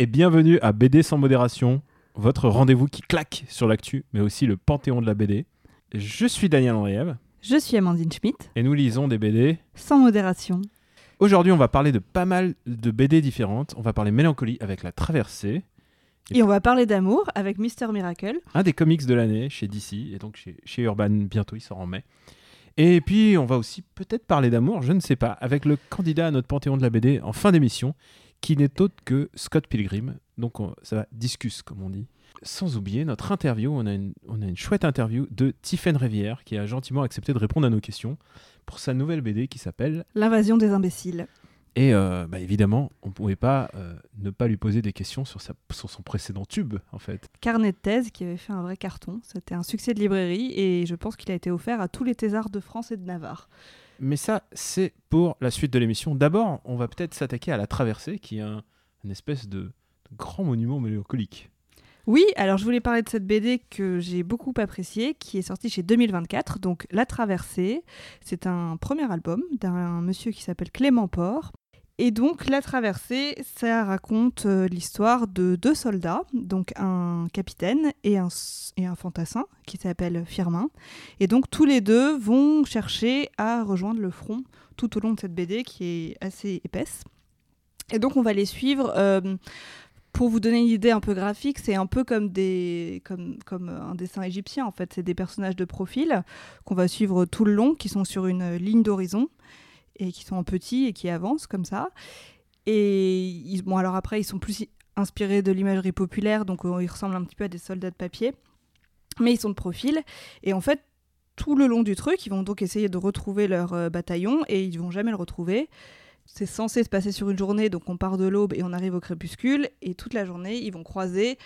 et bienvenue à BD sans modération, votre rendez-vous qui claque sur l'actu, mais aussi le panthéon de la BD. Je suis Daniel Andriev Je suis Amandine Schmitt, et nous lisons des BD. sans modération. Aujourd'hui, on va parler de pas mal de BD différentes. On va parler mélancolie avec La Traversée, Et on va parler d'amour avec Mister Miracle. un des comics de l'année chez DC et donc chez, chez Urban bientôt, il sort en mai. Et puis, on va aussi peut-être parler d'amour, je ne sais pas, avec le candidat à notre panthéon de la BD en fin d'émission, qui n'est autre que Scott Pilgrim. Donc, on- ça va discusse, comme on dit. Sans oublier notre interview, on a une, on a une chouette interview de Tiffen Rivière qui a gentiment accepté de répondre à nos questions pour sa nouvelle BD qui s'appelle. L'invasion des imbéciles. Et euh, bah, évidemment, on ne pouvait pas euh, ne pas lui poser des questions sur, sa, sur son précédent tube, en fait. Carnet de thèse qui avait fait un vrai carton. C'était un succès de librairie et je pense qu'il a été offert à tous les thésards de France et de Navarre. Mais ça, c'est pour la suite de l'émission. D'abord, on va peut-être s'attaquer à la traversée, qui est un, une espèce de, grand monument mélancolique. Oui, alors je voulais parler de cette BD que j'ai beaucoup appréciée, qui est sortie chez 2024, donc La Traversée. C'est un premier album d'un monsieur qui s'appelle Clément Port. Et donc La Traversée, ça raconte euh, l'histoire de deux soldats, donc un capitaine et un, fantassin qui s'appelle Firmin. Et donc tous les deux vont chercher à rejoindre le front tout au long de cette BD qui est assez épaisse. Et donc on va les suivre. euh, pour vous donner une idée un peu graphique, c'est un peu comme un dessin égyptien en fait. C'est des personnages de profil qu'on va suivre tout le long, qui sont sur une ligne d'horizon et qui sont en petit et qui avancent comme ça. Et ils, bon, alors après, ils sont plus inspirés de l'imagerie populaire, donc euh, ils ressemblent un petit peu à des soldats de papier, mais ils sont de profil. Et en fait, tout le long du truc, ils vont donc essayer de retrouver leur euh, bataillon et ils vont jamais le retrouver. C'est censé se passer sur une journée, donc on part de l'aube et on arrive au crépuscule, et toute la journée, ils vont croiser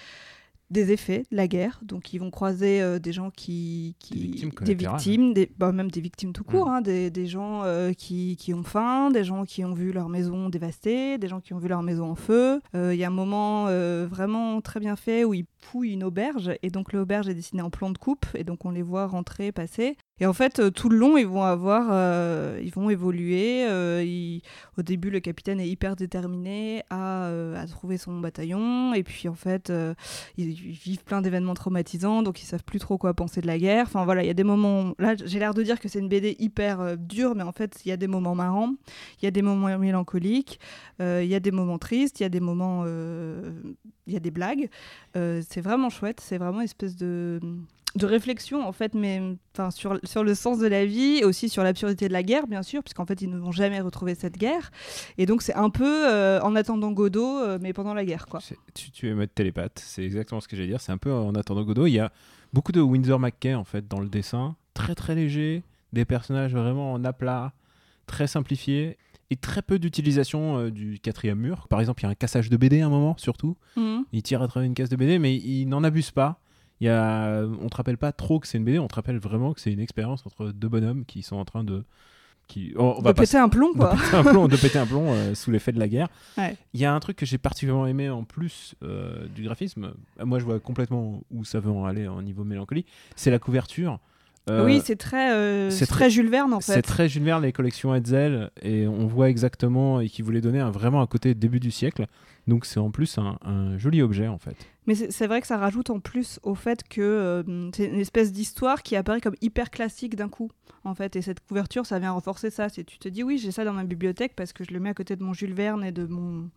des effets de la guerre. Donc ils vont croiser euh, des gens qui... qui Des victimes des collatérales. victimes, des- bah, même des victimes tout court, Mm. hein, des, des gens euh, qui, qui ont faim, des gens qui ont vu leur maison dévastée, des gens qui ont vu leur maison en feu. Euh, Il y a un moment euh, vraiment très bien fait où ils fouillent une auberge, et donc l'auberge est dessinée en plan de coupe, et donc on les voit rentrer, passer. Et en fait, euh, tout le long, ils vont avoir, euh, ils vont évoluer. euh, Au début, le capitaine est hyper déterminé à, trouver son bataillon. Et puis, en fait, ils, vivent plein d'événements traumatisants, donc ils savent plus trop quoi penser de la guerre. Enfin voilà, il y a des moments. Là, j'ai l'air de dire que c'est une BD hyper dure, mais en fait, il y a des moments marrants, il y a des moments mélancoliques, il y a des moments tristes, il y a des moments, il y a des blagues. Euh, c'est vraiment chouette. C'est vraiment une espèce de de réflexion en fait mais sur, sur le sens de la vie et aussi sur l'absurdité de la guerre bien sûr puisqu'en fait ils ne vont jamais retrouver cette guerre et donc c'est un peu euh, en attendant Godot euh, mais pendant la guerre quoi Tu, tu es mettre télépathe, c'est exactement ce que j'allais dire. C'est un peu en attendant Godot. Il y a beaucoup de Windsor McKay en fait dans le dessin, très très léger, des personnages vraiment en aplat, très simplifiés et très peu d'utilisation euh, du quatrième mur. Par exemple, il y a un cassage de BD à un moment surtout. Mhm. Il tire à travers une case de BD, mais il n'en abuse pas. Il y a... On te rappelle pas trop que c'est une BD, on te rappelle vraiment que c'est une expérience entre deux bonhommes qui sont en train de. Qui... Oh, on de va pas péter un plomb de quoi péter un plomb, de péter un plomb euh, sous l'effet de la guerre. Ouais. Il y a un truc que j'ai particulièrement aimé en plus euh, du graphisme. Moi, je vois complètement où ça veut en aller en niveau mélancolie. C'est la couverture. Euh, oui c'est très euh, c'est c'est très Jules Verne en c'est fait très Jules Verne, les collections Hetzel, et on voit exactement et qui voulait donner un, vraiment un côté début du siècle. Donc c'est en plus un, un joli objet en fait. Mais c'est c'est vrai que ça rajoute en plus au fait que euh, c'est une espèce d'histoire qui apparaît comme hyper classique d'un coup, en fait. Et cette couverture, ça vient renforcer ça. C'est tu te dis oui, j'ai ça dans ma bibliothèque parce que je le mets à côté de mon Jules Verne et de mon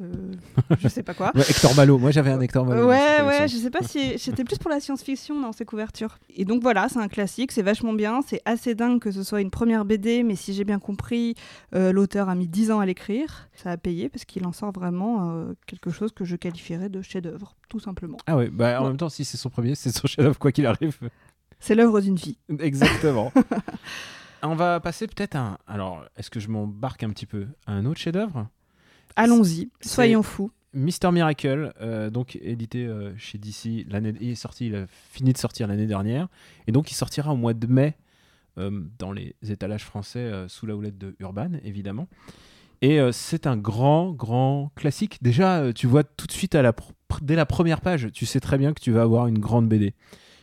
je sais pas quoi. Ouais, Hector Malo, moi j'avais un Hector Malo. Ouais, ouais, je sais pas si c'était plus pour la science-fiction dans ces couvertures. Et donc voilà, c'est un classique, c'est vachement bien, c'est assez dingue que ce soit une première BD, mais si j'ai bien compris, euh, l'auteur a mis 10 ans à l'écrire. Ça a payé parce qu'il en sort vraiment euh, quelque chose que je qualifierais de chef-d'œuvre, tout simplement. Ah ouais, bah en Ouais. même temps, si c'est son premier, c'est son chef-d'œuvre quoi qu'il arrive. C'est l'œuvre d'une vie. Exactement. On va passer peut-être à un... Alors, est-ce que je m'embarque un petit peu à un autre chef-d'œuvre? Allons-y, soyons fous. Mister Miracle, euh, donc édité euh, chez DC, l'année, il est sorti, il a fini de sortir l'année dernière, et donc il sortira au mois de mai euh, dans les étalages français sous la houlette de Urban, évidemment. Et c'est un grand, grand classique. Déjà, tu vois tout de suite à la pr- dès la première page, tu sais très bien que tu vas avoir une grande BD.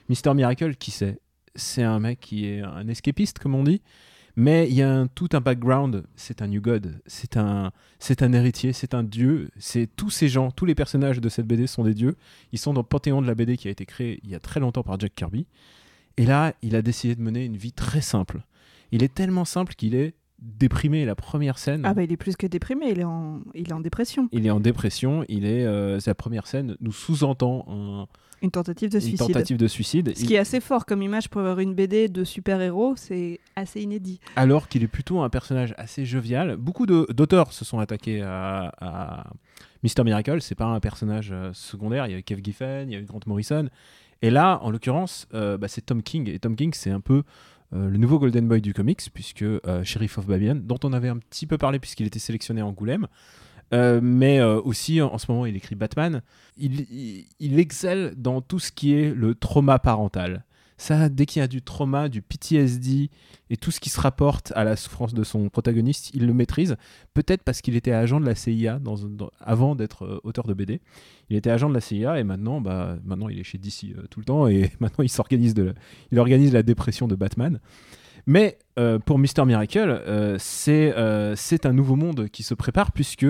Mister Miracle, qui c'est? C'est un mec qui est un escapiste, comme on dit, Mais il y a un, tout un background. C'est un New God, c'est un, c'est un héritier, c'est un dieu. C'est tous ces gens, tous les personnages de cette BD sont des dieux. Ils sont dans le panthéon de la BD qui a été créé il y a très longtemps par Jack Kirby. Et là, il a décidé de mener une vie très simple. Il est tellement simple qu'il est déprimé. La première scène. Ah bah il est plus que déprimé, il est en, il est en dépression. Il est en dépression. Il est. euh, sa première scène nous sous-entend un- Une tentative de une suicide. tentative de suicide. Ce qui est assez fort comme image pour avoir une BD de super-héros, c'est assez inédit. alors qu'il est plutôt un personnage assez jovial. Beaucoup d'auteurs se sont attaqués à, à Mister Miracle. C'est pas un personnage euh, secondaire. Il y avait Kev Giffen, il y avait Grant Morrison. Et là, en l'occurrence, euh, bah, c'est Tom King. Et Tom King, c'est un peu euh, le nouveau Golden Boy du comics, puisque Sheriff of Babylon, dont on avait un petit peu parlé puisqu'il était sélectionné à Angoulême. Euh, mais euh, aussi, en, ce moment, il écrit Batman. Il, excelle dans tout ce qui est le trauma parental. Ça, dès qu'il y a du trauma, du PTSD et tout ce qui se rapporte à la souffrance de son protagoniste, il le maîtrise. Peut-être parce qu'il était agent de la CIA avant d'être euh, auteur de BD. Il était agent de la CIA et maintenant, bah, maintenant il est chez DC tout le temps et maintenant il organise la dépression de Batman. Mais euh, pour Mister Miracle, euh, c'est euh, c'est un nouveau monde qui se prépare puisque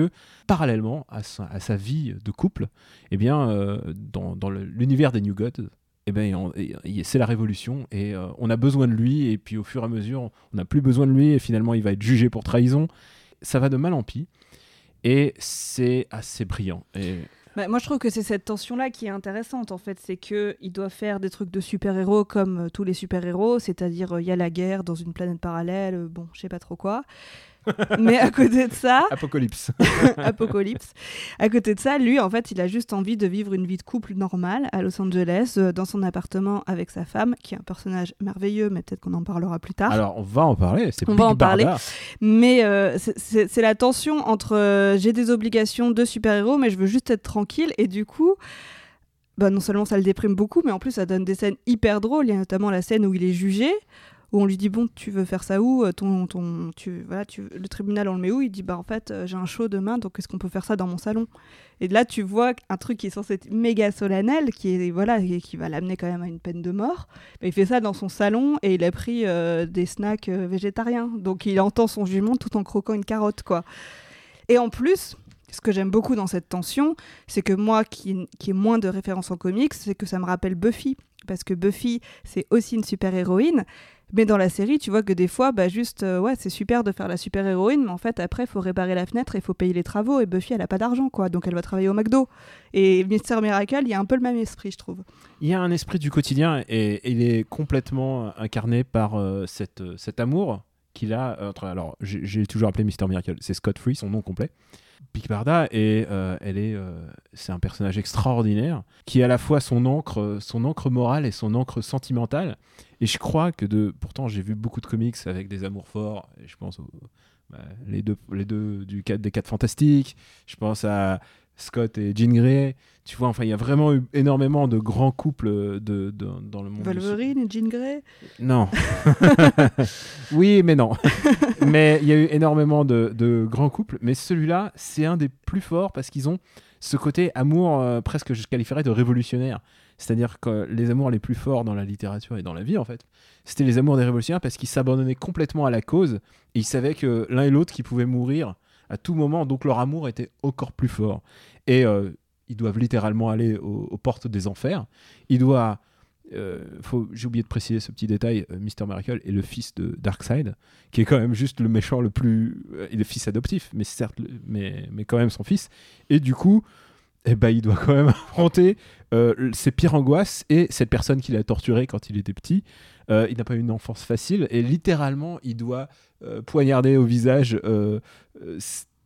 parallèlement à sa, vie de couple, eh bien, euh, dans, dans l'univers des New Gods, eh ben, c'est la révolution et on a besoin de lui et puis au fur et à mesure on n'a plus besoin de lui et finalement il va être jugé pour trahison. Ça va de mal en pis et c'est assez brillant. Bah, moi, je trouve que c'est cette tension-là qui est intéressante, en fait. C'est que il doit faire des trucs de super-héros comme euh, tous les super-héros, c'est-à-dire euh, il y a la guerre dans une planète parallèle, euh, bon, je sais pas trop quoi. Mais à côté de ça, Apocalypse. Apocalypse. À côté de ça, lui, en fait, il a juste envie de vivre une vie de couple normale à Los Angeles, euh, dans son appartement avec sa femme, qui est un personnage merveilleux, mais peut-être qu'on en parlera plus tard. Alors on va en parler. C'est On Big va en parler. Mais euh, c'est la tension entre euh, j'ai des obligations de super-héros, mais je veux juste être tranquille. Et du coup, bah, non seulement ça le déprime beaucoup, mais en plus ça donne des scènes hyper drôles. Il y a notamment la scène où il est jugé, où on lui dit Bon, tu veux faire ça où Euh, ton, ton, tu, voilà, tu, Le tribunal, on le met où? Il dit Bah, en fait, euh, j'ai un show demain, donc est-ce qu'on peut faire ça dans mon salon? Et là, tu vois un truc qui est censé être méga solennel, qui, est, voilà, qui va l'amener quand même à une peine de mort. Mais il fait ça dans son salon et il a pris euh, des snacks végétariens. Donc il entend son jugement tout en croquant une carotte, quoi. Et en plus, ce que j'aime beaucoup dans cette tension, c'est que moi, qui, qui ai moins de références en comics, c'est que ça me rappelle Buffy. Parce que Buffy, c'est aussi une super-héroïne. Mais dans la série, tu vois que des fois, bah juste, euh, ouais, c'est super de faire la super-héroïne, mais en fait, après, faut réparer la fenêtre et il faut payer les travaux. Et Buffy, elle a pas d'argent, quoi. Donc elle va travailler au McDo. Et Mister Miracle, il y a un peu le même esprit, je trouve. Il y a un esprit du quotidien et il est complètement incarné par euh, euh, cet amour qu'il a. entre- alors, j'ai toujours appelé Mister Miracle, c'est Scott Free, son nom complet. Big Barda, et euh, elle est, euh, c'est un personnage extraordinaire qui est à la fois son encre, son encre morale et son encre sentimentale. Et je crois que de, pourtant j'ai vu beaucoup de comics avec des amours forts. Et je pense aux, bah, les deux, les deux du des quatre fantastiques. Je pense à Scott et Jean Grey. Tu vois, enfin, il y a vraiment eu énormément de grands couples de, de- dans le monde. Wolverine et Jean Grey? Non. oui, mais non. mais il y a eu énormément de, de grands couples. Mais celui-là, c'est un des plus forts parce qu'ils ont ce côté amour euh, presque, je qualifierais de révolutionnaire. C'est-à-dire que les amours les plus forts dans la littérature et dans la vie, en fait, c'était les amours des révolutionnaires parce qu'ils s'abandonnaient complètement à la cause et ils savaient que l'un et l'autre qui pouvaient mourir à tout moment, donc leur amour était encore plus fort. Et euh, ils doivent littéralement aller aux, portes des enfers. Il doit euh, j'ai oublié de préciser ce petit détail, euh, Mister Miracle est le fils de Darkseid, qui est quand même juste le méchant le plus... euh, il est fils adoptif, mais certes, mais, mais quand même son fils. Et du coup, eh ben, il doit quand même affronter euh, ses pires angoisses et cette personne qu'il a torturée quand il était petit. Euh, il n'a pas eu une enfance facile et littéralement, il doit euh, poignarder au visage euh,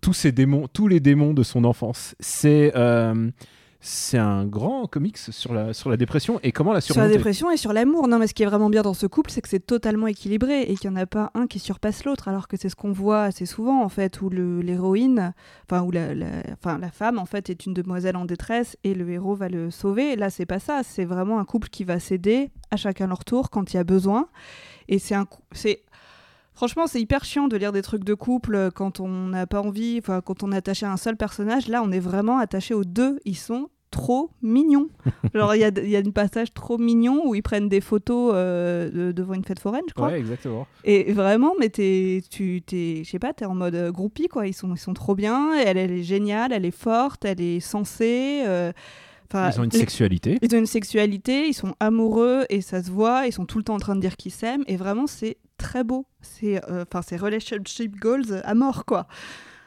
tous ces démons, tous les démons de son enfance. C'est... c'est un grand comics sur la, sur la dépression et comment la Sur la surmonter. dépression et sur l'amour. Non, mais ce qui est vraiment bien dans ce couple, c'est que c'est totalement équilibré et qu'il n'y en a pas un qui surpasse l'autre, alors que c'est ce qu'on voit assez souvent, en fait, où le- l'héroïne, enfin, où la, la- enfin, la femme, en fait, est une demoiselle en détresse et le héros va le sauver. Là, c'est pas ça. C'est vraiment un couple qui va s'aider à chacun leur tour quand il y a besoin. Et c'est un c'est Franchement, c'est hyper chiant de lire des trucs de couple euh, quand on n'a pas envie, enfin quand on est attaché à un seul personnage. Là, on est vraiment attaché aux deux. Ils sont trop mignon. Genre, il y a, y a un passage trop mignon où ils prennent des photos euh, de- devant une fête foraine, je crois. Ouais, exactement. Et vraiment, mais t'es, tu, t'es, je sais pas, t'es en mode euh, groupie, quoi. Ils sont, ils sont trop bien. Elle, elle est géniale, elle est forte, elle est sensée. euh, enfin, Ils ont une les- sexualité. ils ont une sexualité, ils sont amoureux et ça se voit. Ils sont tout le temps en train de dire qu'ils s'aiment. Et vraiment, c'est très beau. C'est, euh, enfin, c'est relationship goals à mort, quoi.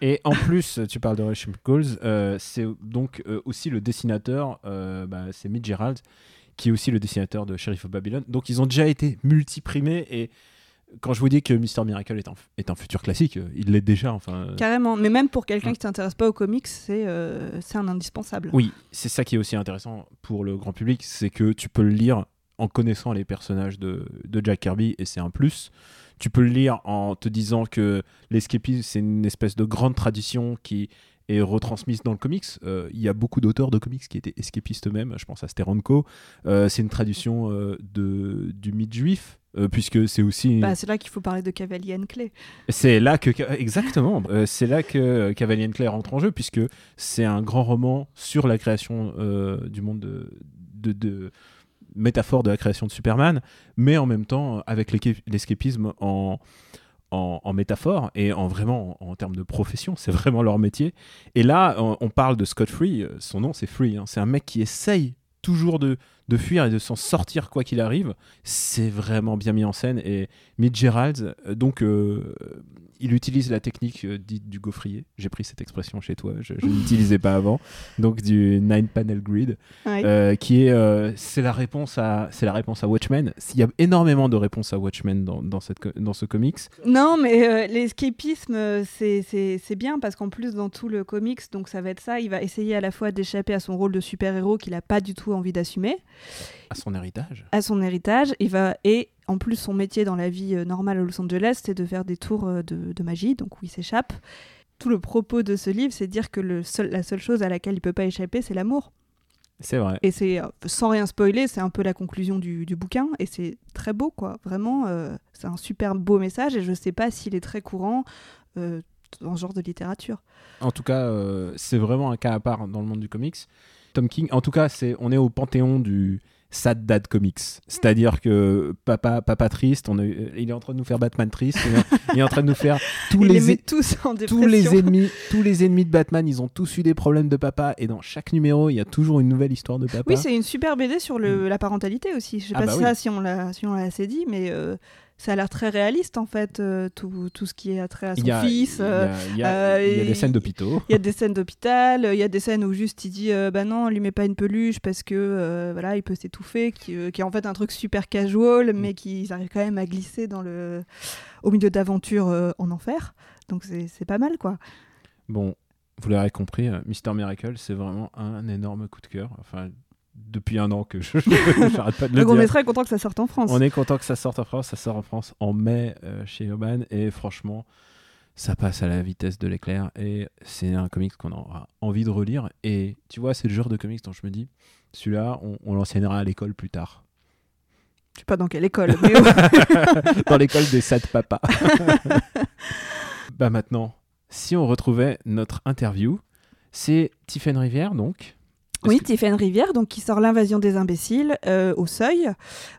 Et en plus, tu parles de Relationship Goals, euh, c'est donc euh, aussi le dessinateur, bah, c'est Mitch Gerald, qui est aussi le dessinateur de Sheriff of Babylon. Donc ils ont déjà été multiprimés et quand je vous dis que Mister Miracle est un, est un futur classique, il l'est déjà. Enfin, Carrément. Mais même pour quelqu'un Ouais. qui s'intéresse pas aux comics, c'est, euh, c'est un indispensable. Oui, c'est ça qui est aussi intéressant pour le grand public, c'est que tu peux le lire en connaissant les personnages de, de Jack Kirby et c'est un plus. Tu peux le lire en te disant que l'escapisme, c'est une espèce de grande tradition qui est retransmise dans le comics. Euh, Il y a beaucoup d'auteurs de comics qui étaient escapistes eux-mêmes. Je pense à Steranko. Euh, c'est une tradition euh, de, du mythe juif, puisque c'est aussi. Bah, c'est là qu'il faut parler de Cavalier Clé. C'est là que exactement, c'est là que Cavalier Claire rentre en jeu puisque c'est un grand roman sur la création du monde de, de, de- métaphore de la création de Superman, mais en même temps avec l'escapisme en, en métaphore et en vraiment en, termes de profession, c'est vraiment leur métier. Et là, on, parle de Scott Free, euh, son nom c'est Free, hein. c'est un mec qui essaye toujours de, de fuir et de s'en sortir quoi qu'il arrive. C'est vraiment bien mis en scène et Mitch Gerald, euh, donc euh, il utilise la technique euh, dite du gaufrier. J'ai pris cette expression chez toi, je, je n'utilisais pas avant. Donc du nine panel grid, Ouais. euh, qui est euh, c'est la réponse à c'est la réponse à Watchmen. Il y a énormément de réponses à Watchmen dans, dans cette co- dans ce comics. Non, mais euh, l'escapisme, c'est- c'est c'est bien parce qu'en plus, dans tout le comics, donc ça va être ça, il va essayer à la fois d'échapper à son rôle de super-héros qu'il n'a pas du tout envie d'assumer, À son héritage. à son héritage, il va, et en plus, son métier dans la vie euh, normale à Los Angeles, c'est de faire des tours euh, de, de magie, donc où il s'échappe. Tout le propos de ce livre, c'est de dire que le seul, la seule chose à laquelle il peut pas échapper, c'est l'amour. C'est vrai. Et c'est, euh, sans rien spoiler, c'est un peu la conclusion du, du bouquin, et c'est très beau, quoi. Vraiment, euh, c'est un super beau message, et je sais pas s'il est très courant euh, dans ce genre de littérature. En tout cas, euh, c'est vraiment un cas à part dans le monde du comics. Tom King, en tout cas, c'est on est au panthéon du sad dad comics. C'est-à-dire que papa, papa triste, on est- il est en train de nous faire Batman triste, il est, en train de nous faire tous il les, tous en tous les ennemis, tous les ennemis de Batman, ils ont tous eu des problèmes de papa et dans chaque numéro, il y a toujours une nouvelle histoire de papa. Oui, c'est une super BD sur le, la parentalité aussi. Je sais Ah pas bah si oui. ça, si on l'a si assez dit, mais euh, ça a l'air très réaliste en fait, euh, tout, tout ce qui est attrait à son a, fils. il y euh, a- il y a- il y a des scènes d'hôpitaux. Il y a des scènes d'hôpital, il y a des scènes où juste il dit euh, bah non, on lui met pas une peluche parce que euh, voilà, il peut s'étouffer, qui, qui est en fait un truc super casual, Mm. mais qu'ils arrivent quand même à glisser dans le au milieu d'aventures en enfer. Donc c'est c'est pas mal quoi. Bon, vous l'aurez compris, Mister Miracle, c'est vraiment un énorme coup de cœur. Enfin, depuis un an que je j'arrête pas de le Donc on est très content que ça sorte en France. On est content que ça sorte en France. Ça sort en France en mai euh, chez Urban. Et franchement, ça passe à la vitesse de l'éclair. Et c'est un comics qu'on aura envie de relire. Et tu vois, c'est le genre de comics dont je me dis, celui-là, on, on l'enseignera à l'école plus tard. Je sais pas dans quelle école, mais. Dans l'école des sad papas. bah maintenant, si on retrouvait notre interview, c'est Tiffen Rivière, donc. Oui, que- Rivière, donc qui sort l'invasion des imbéciles euh, au Seuil,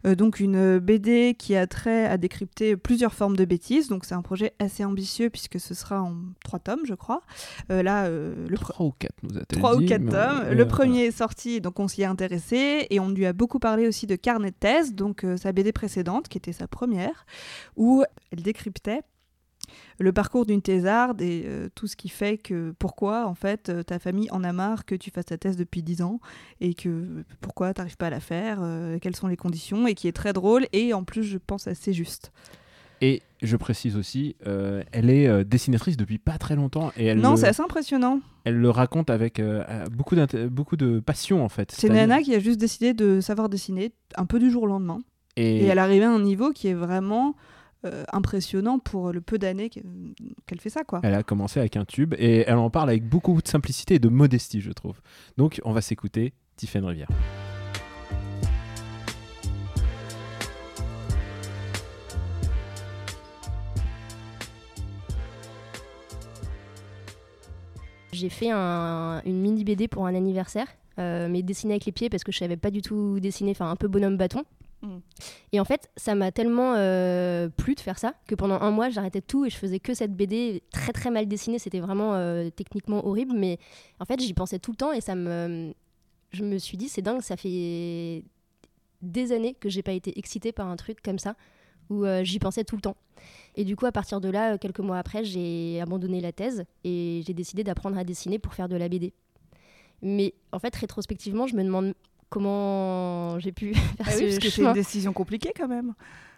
Euh, donc une BD qui a trait à décrypter plusieurs formes de bêtises. Donc c'est un projet assez ambitieux puisque ce sera en trois tomes, je crois. Euh, là, le pre- Trois ou quatre, nous a-t-elle trois ou quatre tomes. Le premier est sorti, donc on s'y est intéressé et on lui a beaucoup parlé aussi de Carnet de thèse, donc sa BD précédente qui était sa première, où elle décryptait le parcours d'une thésarde et euh, tout ce qui fait que pourquoi en fait euh, ta famille en a marre que tu fasses ta thèse depuis 10 ans et que pourquoi tu n'arrives pas à la faire, euh, quelles sont les conditions et qui est très drôle et en plus je pense assez juste. Et je précise aussi, elle est dessinatrice depuis pas très longtemps et elle, non, le, c'est assez impressionnant. elle le raconte avec beaucoup, beaucoup de passion en fait. C'est nana qui a juste décidé de savoir dessiner un peu du jour au lendemain. Et, Et elle arrivait à un niveau qui est vraiment euh, impressionnant pour le peu d'années qu'elle fait ça, quoi. elle a commencé avec un tube et elle en parle avec beaucoup de simplicité et de modestie, je trouve. Donc on va s'écouter Tiffen Rivière. J'ai fait un- une mini BD pour un anniversaire euh, mais dessiner avec les pieds parce que je savais pas du tout dessiner, enfin un peu bonhomme bâton. Mm. Et en fait, ça m'a tellement euh, plu de faire ça que pendant un mois, j'arrêtais tout et je faisais que cette BD très très mal dessinée. C'était vraiment euh, techniquement horrible, mais en fait, j'y pensais tout le temps et ça me, je me suis dit, c'est dingue, ça fait des années que j'ai pas été excitée par un truc comme ça où euh, j'y pensais tout le temps. Et du coup, à partir de là, quelques mois après, j'ai abandonné la thèse et j'ai décidé d'apprendre à dessiner pour faire de la BD. Mais en fait, rétrospectivement, je me demande comment j'ai pu faire Ah oui, ce parce que c'est chemin. une décision compliquée quand même.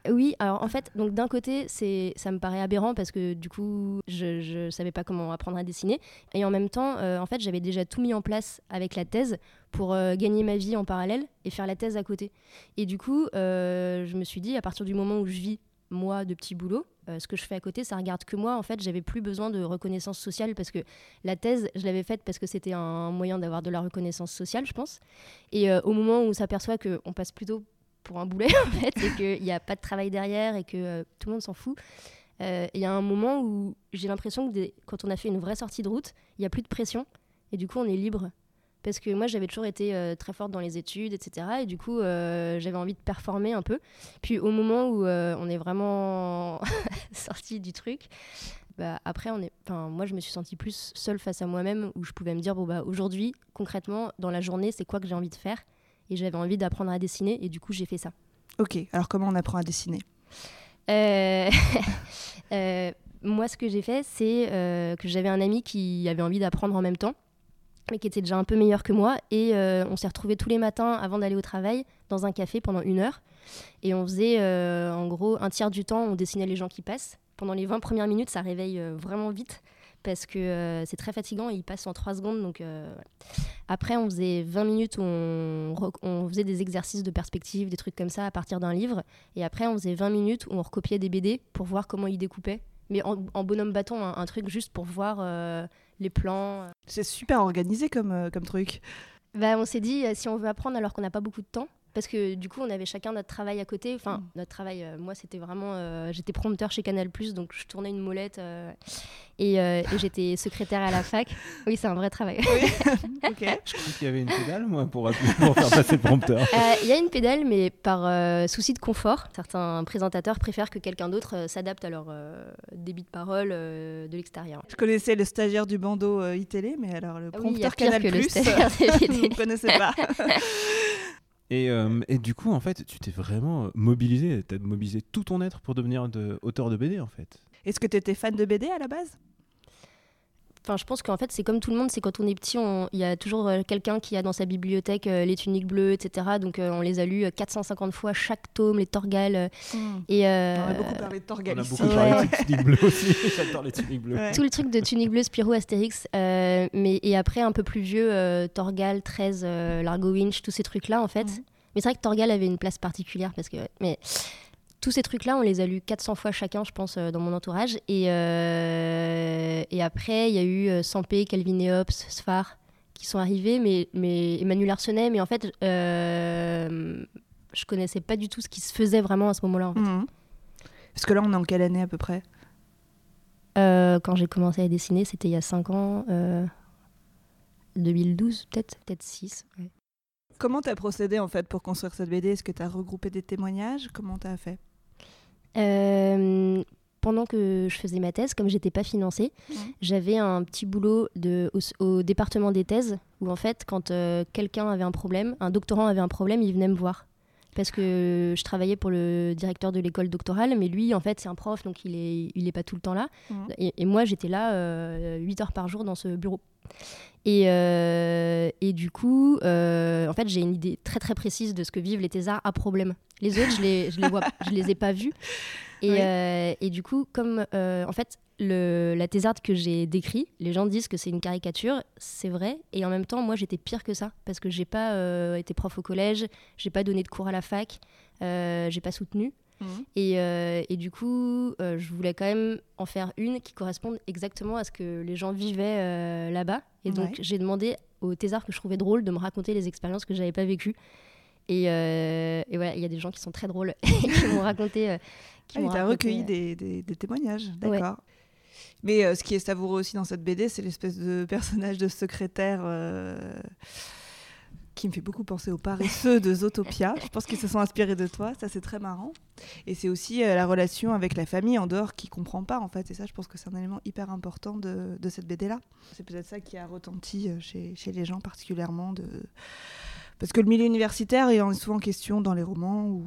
Oui, alors en fait, donc d'un côté, c'est, ça me paraît aberrant parce que du coup, je, je savais pas comment apprendre à dessiner, et en même temps, euh, en fait, j'avais déjà tout mis en place avec la thèse pour euh, gagner ma vie en parallèle et faire la thèse à côté. Et du coup, euh, je me suis dit, à partir du moment où je vis moi de petit boulot, euh, ce que je fais à côté, ça regarde que moi. En fait, j'avais plus besoin de reconnaissance sociale parce que la thèse, je l'avais faite parce que c'était un moyen d'avoir de la reconnaissance sociale, je pense. Et euh, au moment où on s'aperçoit qu'on passe plutôt pour un boulet en fait et qu'il n'y a pas de travail derrière et que euh, tout le monde s'en fout. Il y a un moment où j'ai l'impression que quand on a fait une vraie sortie de route, il n'y a plus de pression et du coup on est libre. Parce que moi j'avais toujours été euh, très forte dans les études, etc. Et du coup euh, j'avais envie de performer un peu. Puis au moment où euh, on est vraiment sorti du truc, bah, après on est, enfin moi je me suis sentie plus seule face à moi-même où je pouvais me dire bon bah aujourd'hui concrètement dans la journée c'est quoi que j'ai envie de faire? Et j'avais envie d'apprendre à dessiner et du coup j'ai fait ça. Ok, alors comment on apprend à dessiner? Moi, ce que j'ai fait, c'est que j'avais un ami qui avait envie d'apprendre en même temps, mais qui était déjà un peu meilleur que moi. Et euh, on s'est retrouvés tous les matins avant d'aller au travail dans un café pendant une heure. Et on faisait, euh, en gros, un tiers du temps, on dessinait les gens qui passent. Pendant les 20 premières minutes, ça réveille euh, vraiment vite parce que c'est très fatigant et ils passent en 3 secondes. Donc. Après, on faisait 20 minutes où on, faisait des exercices de perspective, des trucs comme ça à partir d'un livre. Et après, on faisait 20 minutes où on recopiait des BD pour voir comment ils découpaient. Mais en, bonhomme bâton, un, truc juste pour voir les plans. C'est super organisé comme, euh, comme truc. Bah, on s'est dit, euh, si on veut apprendre alors qu'on n'a pas beaucoup de temps, parce que du coup, on avait chacun notre travail à côté. Enfin, Mm. notre travail, euh, moi, c'était vraiment. euh, j'étais prompteur chez Canal, donc je tournais une molette euh, et, euh, et j'étais secrétaire à la fac. Oui, c'est un vrai travail. Ok. Je crois qu'il y avait une pédale, moi, pour, faire passer le prompteur. Euh, Il y a une pédale, mais par euh, souci de confort. Certains présentateurs préfèrent que quelqu'un d'autre euh, s'adapte à leur euh, débit de parole euh, de l'extérieur. Je connaissais le stagiaire du bandeau euh, iTélé, mais alors le Ah oui, il y a prompteur pire Canal+, que le euh, stagiaire BD. ne connaissais pas. Et, euh, et du coup, en fait, tu t'es vraiment euh, mobilisé. Tu as mobilisé tout ton être pour devenir de, auteur de BD, en fait. Est-ce que tu étais fan de BD à la base? Enfin, je pense qu'en fait, c'est comme tout le monde, c'est quand on est petit, il y a toujours euh, quelqu'un qui a dans sa bibliothèque euh, les tuniques bleues, etc. Donc, euh, on les a lus euh, 450 fois, chaque tome, les Torgal. euh, et, euh, On a beaucoup parlé de Torgal On a beaucoup Ouais. parlé de tuniques bleues aussi. J'adore les tuniques bleues. Ouais. tout le truc de tunique bleue, Spirou, Astérix. euh, mais, et après, un peu plus vieux, euh, Torgal, 13, euh, Largo Winch, tous ces trucs-là, en fait. Mhm. Mais c'est vrai que Torgal avait une place particulière parce que. Mais tous ces trucs-là, on les a lus 400 fois chacun, je pense, euh, dans mon entourage. Et, euh, et après, il y a eu euh, Sampé, Calvin et Hobbes, Sfar qui sont arrivés, mais, mais Emmanuel Arsenet. Mais en fait, euh, je connaissais pas du tout ce qui se faisait vraiment à ce moment-là. en fait. Mhm. Parce que là, on est en quelle année à peu près? Euh, quand j'ai commencé à dessiner, c'était il y a 5 ans. euh, 2012, peut-être Peut-être 6. ouais. Comment tu as procédé en fait pour construire cette BD Est-ce que tu as regroupé des témoignages? Comment tu as fait? Euh, pendant que je faisais ma thèse, comme j'étais pas financée, j'avais un petit boulot de, au, au département des thèses où en fait, quand euh, quelqu'un avait un problème, un doctorant avait un problème, il venait me voir. Parce que je travaillais pour le directeur de l'école doctorale, mais lui, en fait, c'est un prof, donc il est, il est pas tout le temps là. Et, et moi, j'étais là euh, 8 heures par jour dans ce bureau. Et, euh, et du coup, euh, en fait, j'ai une idée très très précise de ce que vivent les thésards à problème. Les autres, je les, je les vois, je les ai pas vus. Et, Oui. euh, et du coup, comme en fait, le, la thésarde que j'ai décrit, les gens disent que c'est une caricature, c'est vrai. Et en même temps, moi, j'étais pire que ça parce que j'ai pas été prof au collège, j'ai pas donné de cours à la fac, j'ai pas soutenu. Mhm. Et, euh, et du coup, euh, je voulais quand même en faire une qui corresponde exactement à ce que les gens vivaient euh, là-bas. Et donc, Ouais. j'ai demandé au thésard que je trouvais drôle de me raconter les expériences que j'avais pas vécues. Et, et ouais, il y a des gens qui sont très drôles qui m'ont raconté. qui Ah, m'ont tu as raconté, recueilli des, des- des témoignages, Ouais. d'accord. Mais ce qui est savoureux aussi dans cette BD, c'est l'espèce de personnage de secrétaire qui me fait beaucoup penser aux paresseux de Zootopia. Je pense qu'ils se sont inspirés de toi, ça c'est très marrant. Et c'est aussi euh, la relation avec la famille en dehors qui comprend pas en fait. Et ça, je pense que c'est un élément hyper important de, cette BD-là. C'est peut-être ça qui a retenti euh, chez, les gens particulièrement de parce que le milieu universitaire est souvent question dans les romans, ou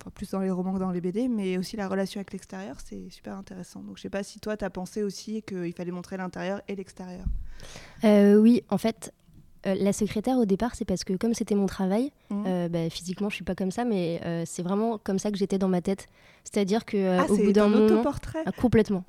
enfin, plus dans les romans que dans les BD, mais aussi la relation avec l'extérieur, c'est super intéressant. Donc je sais pas si toi, tu as pensé aussi qu'il fallait montrer l'intérieur et l'extérieur. Euh, oui, en fait, euh, la secrétaire au départ, c'est parce que comme c'était mon travail, Mmh. euh, bah, physiquement je suis pas comme ça, mais euh, c'est vraiment comme ça que j'étais dans ma tête. C'est-à-dire que ah, au bout d'un un moment, autoportrait Ah, complètement.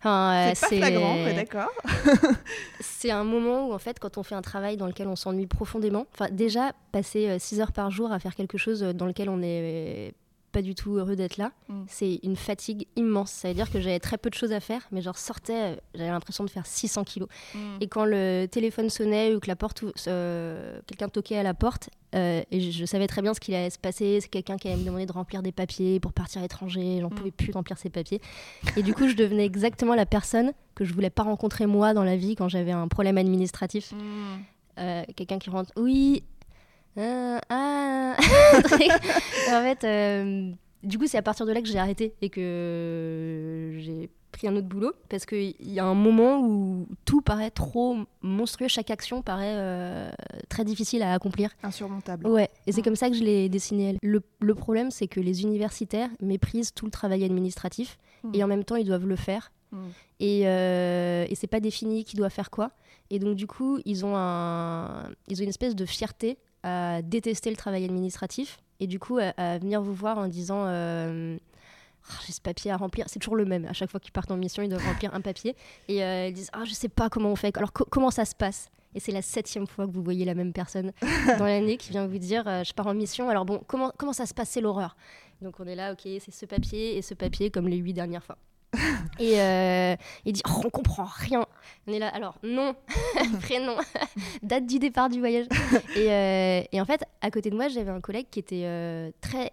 Enfin, C'est pas flagrant, mais d'accord. c'est un moment où en fait quand on fait un travail dans lequel on s'ennuie profondément, enfin déjà passer 6 heures par jour à faire quelque chose dans lequel on n'est pas du tout heureux d'être là, Mm. c'est une fatigue immense. Ça veut dire que j'avais très peu de choses à faire, mais genre sortais, euh, j'avais l'impression de faire 600 kilos. Mmh. Et quand le téléphone sonnait ou que la porte, euh, quelqu'un toquait à la porte, euh, et je, je savais très bien ce qu'il allait se passer. C'est quelqu'un qui allait me demander de remplir des papiers pour partir à l'étranger. J'en Mm. pouvais plus remplir ces papiers. Et du coup, je devenais exactement la personne que je voulais pas rencontrer moi dans la vie quand j'avais un problème administratif. Euh, quelqu'un qui rentre, oui, euh, ah, en fait, euh, du coup, c'est à partir de là que j'ai arrêté et que j'ai pris un autre boulot parce qu'il y a un moment où tout paraît trop monstrueux, chaque action paraît euh, très difficile à accomplir. Insurmontable. Ouais, et c'est Mm. comme ça que je l'ai dessiné. Le, le problème, c'est que les universitaires méprisent tout le travail administratif et en même temps, ils doivent le faire. Mm. Et, et c'est pas défini qui doit faire quoi. Et donc, du coup, ils ont, un, ils ont une espèce de fierté à détester le travail administratif et du coup, à, venir vous voir en disant. euh, Ah, j'ai ce papier à remplir, c'est toujours le même. À chaque fois qu'ils partent en mission, ils doivent remplir un papier. Et euh, ils disent Ah, je sais pas comment on fait. Alors, co- comment ça se passe? Et c'est la septième fois que vous voyez la même personne dans l'année qui vient vous dire euh, Je pars en mission. Alors, bon, comment, comment ça se passe? C'est l'horreur. Donc, on est là, ok, c'est ce papier et ce papier comme les huit dernières fois. et euh, il dit oh, on comprend rien. On est là alors non prénom date du départ du voyage. et, euh, et en fait à côté de moi j'avais un collègue qui était euh, très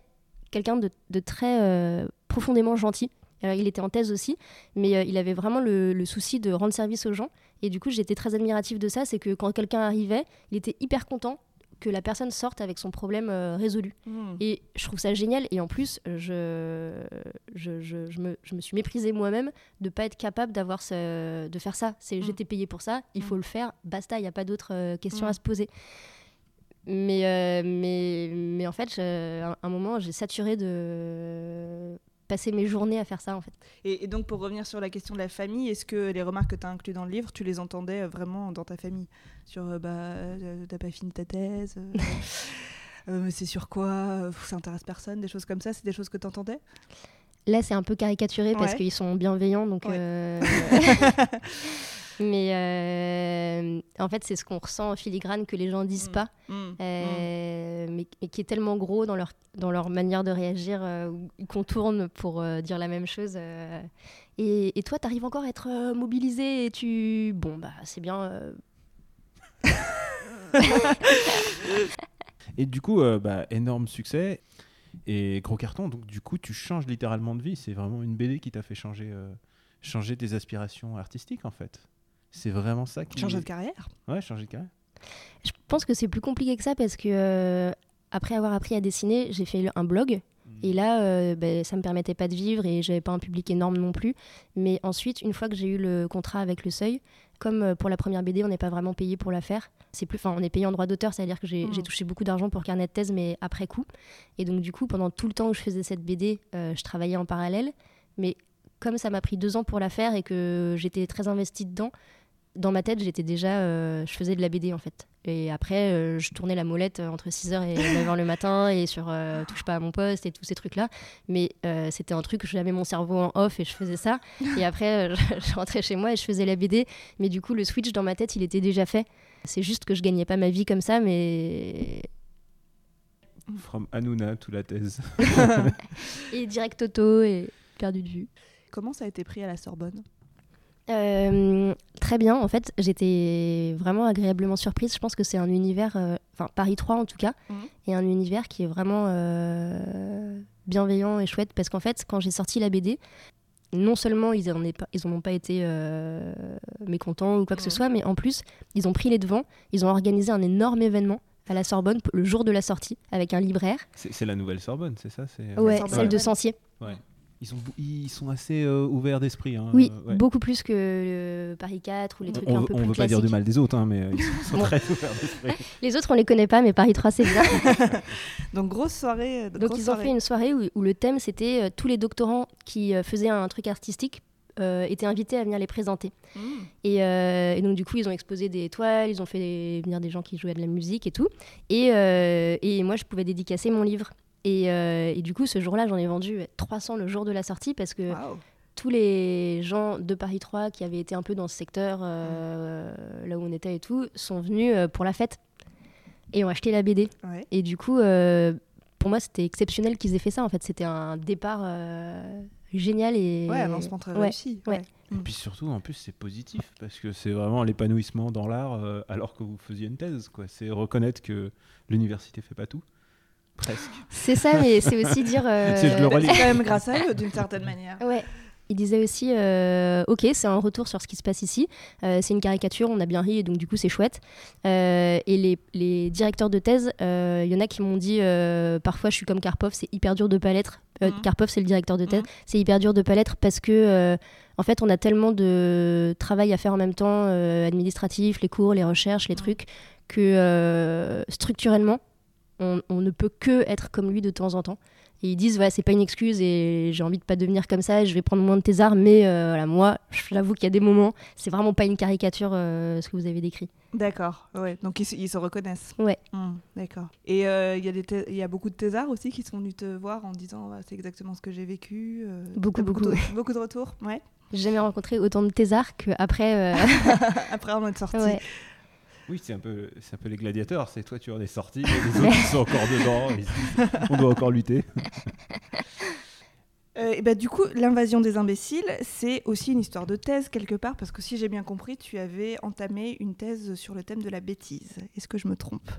quelqu'un de, de très profondément gentil. Alors, il était en thèse aussi, mais il avait vraiment le, le souci de rendre service aux gens. Et du coup, j'étais très admirative de ça. C'est que quand quelqu'un arrivait, il était hyper content que la personne sorte avec son problème euh, résolu. Mmh. Et je trouve ça génial. Et en plus, je, je, je, je me, je me suis méprisée moi-même de pas être capable d'avoir ce, de faire ça. C'est Mm. j'étais payée pour ça, il faut le faire, basta, il n'y a pas d'autres euh, questions à se poser. Mais, euh, mais, mais en fait, à un moment, j'ai saturé de passer mes journées à faire ça en fait. Et, et donc, pour revenir sur la question de la famille, est-ce que les remarques que tu as incluses dans le livre, tu les entendais euh, vraiment dans ta famille? Sur, euh, bah, euh, t'as pas fini ta thèse euh, mais c'est sur quoi? Ça intéresse personne Des choses comme ça, c'est des choses que tu entendais Là, c'est un peu caricaturé parce qu'ils sont bienveillants, donc. Ouais. Mais euh, en fait, c'est ce qu'on ressent en filigrane que les gens disent Mm. pas, Mmh. Mmh. euh, mais, mais qui est tellement gros dans leur, dans leur manière de réagir, euh, ils contournent pour euh, dire la même chose. euh. Et, et toi, tu arrives encore à être euh, mobilisé et tu. Bon, bah, c'est bien. euh, Et du coup, euh, bah, énorme succès et gros carton. Donc, du coup, tu changes littéralement de vie. C'est vraiment une BD qui t'a fait changer, euh, changer tes aspirations artistiques, en fait. C'est vraiment ça qui. Changer de carrière Ouais, changer de carrière. Je pense que c'est plus compliqué que ça parce que euh, après avoir appris à dessiner, j'ai fait un blog. Et là, euh, ben, ça me permettait pas de vivre et j'avais pas un public énorme non plus. Mais ensuite, une fois que j'ai eu le contrat avec le Seuil, comme euh, pour la première BD, on n'est pas vraiment payé pour la faire. C'est plus, enfin, on est payé en droit d'auteur, c'est-à-dire que j'ai j'ai touché beaucoup d'argent pour carnet de thèse, mais après coup. Et donc du coup, pendant tout le temps où je faisais cette BD, euh, je travaillais en parallèle. Mais comme ça m'a pris deux ans pour la faire et que j'étais très investie dedans, dans ma tête, j'étais déjà, euh, je faisais de la BD en fait. Et après, euh, je tournais la molette euh, entre 6h et 9h le matin et sur euh, Touche pas à mon poste et tous ces trucs-là. Mais euh, c'était un truc, j'avais mon cerveau en off et je faisais ça. Et après, euh, je, je rentrais chez moi et je faisais la BD. Mais du coup, le switch dans ma tête, il était déjà fait. C'est juste que je gagnais pas ma vie comme ça, mais. From Hanouna to la thèse. Et direct auto et perdu de vue. Comment ça a été pris à la Sorbonne? Euh, très bien, en fait, j'étais vraiment agréablement surprise. Je pense que c'est un univers, euh, enfin Paris 3 en tout cas, Mhm. et un univers qui est vraiment euh, bienveillant et chouette parce qu'en fait, quand j'ai sorti la BD, non seulement ils n'en ils ont pas été euh, mécontents ou quoi que ce Mhm. soit, mais en plus, ils ont pris les devants, ils ont organisé un énorme événement à la Sorbonne le jour de la sortie avec un libraire. C'est la nouvelle Sorbonne, c'est ça c'est- Ouais, Sorbonne. celle de Ouais. Ils sont, bou- ils sont assez euh, ouverts d'esprit. hein, Oui, euh, ouais. beaucoup plus que le Paris 4 ou les trucs on un peu on plus veut pas dire du mal des autres, hein, mais euh, ils sont, très ouverts d'esprit. Les autres, on les connaît pas, mais Paris 3, c'est bien. Donc grosse soirée. euh, Donc grosse ils ont soirée. fait une soirée où, où le thème c'était euh, tous les doctorants qui euh, faisaient un truc artistique euh, étaient invités à venir les présenter. Mmh. Et, euh, et donc du coup ils ont exposé des toiles, ils ont fait des- venir des gens qui jouaient de la musique et tout. Et, euh, et moi je pouvais dédicacer mon livre. Et, euh, et du coup ce jour-là j'en ai vendu 300 le jour de la sortie parce que tous les gens de Paris 3 qui avaient été un peu dans ce secteur euh, là où on était et tout sont venus euh, pour la fête et ont acheté la BD. Ouais. Et du coup, euh, pour moi, c'était exceptionnel qu'ils aient fait ça. En fait, c'était un départ euh, génial et Ouais, un lancement très Ouais, réussi. ouais. Et puis surtout, en plus, c'est positif parce que c'est vraiment l'épanouissement dans l'art euh, alors que vous faisiez une thèse. quoi. C'est reconnaître que l'université fait pas tout. Presque. C'est ça, mais c'est aussi dire. euh, C'est- je le relis. C'est quand même grâce à eux, d'une certaine manière. Ouais. Il disait aussi, euh, ok, c'est un retour sur ce qui se passe ici. Euh, c'est une caricature, on a bien ri et donc du coup c'est chouette. Euh, et les, les directeurs de thèse, euh, il y en a qui m'ont dit, euh, parfois je suis comme Karpov, c'est hyper dur de pas l'être. Euh, Mhm. Karpov c'est le directeur de thèse, Mhm. c'est hyper dur de pas l'être parce que euh, en fait on a tellement de travail à faire en même temps, euh, administratif, les cours, les recherches, les Mhm. trucs, que euh, structurellement on, on ne peut que être comme lui de temps en temps. Et ils disent, voilà, c'est pas une excuse et j'ai envie de pas devenir comme ça, je vais prendre moins de tes mais euh, voilà, moi, j'avoue qu'il y a des moments, c'est vraiment pas une caricature euh, ce que vous avez décrit. D'accord, ouais. Donc ils, se- ils se reconnaissent. Ouais. Hmm, D'accord. Et euh, il y, thé- il y a beaucoup de thésards aussi qui sont venus te voir en disant c'est exactement ce que j'ai vécu. euh, Beaucoup, beaucoup, De, beaucoup de retours, ouais. J'ai jamais rencontré autant de thésards qu'après. euh, Après on est sorti. ouais. Oui, c'est un, peu, c'est un peu les gladiateurs. C'est toi, tu en es sorti, et les autres, ils sont encore dedans. ils se disent, on doit encore lutter. Euh, et bah, du coup, l'invasion des imbéciles, c'est aussi une histoire de thèse quelque part, parce que si j'ai bien compris, tu avais entamé une thèse sur le thème de la bêtise. Est-ce que je me trompe?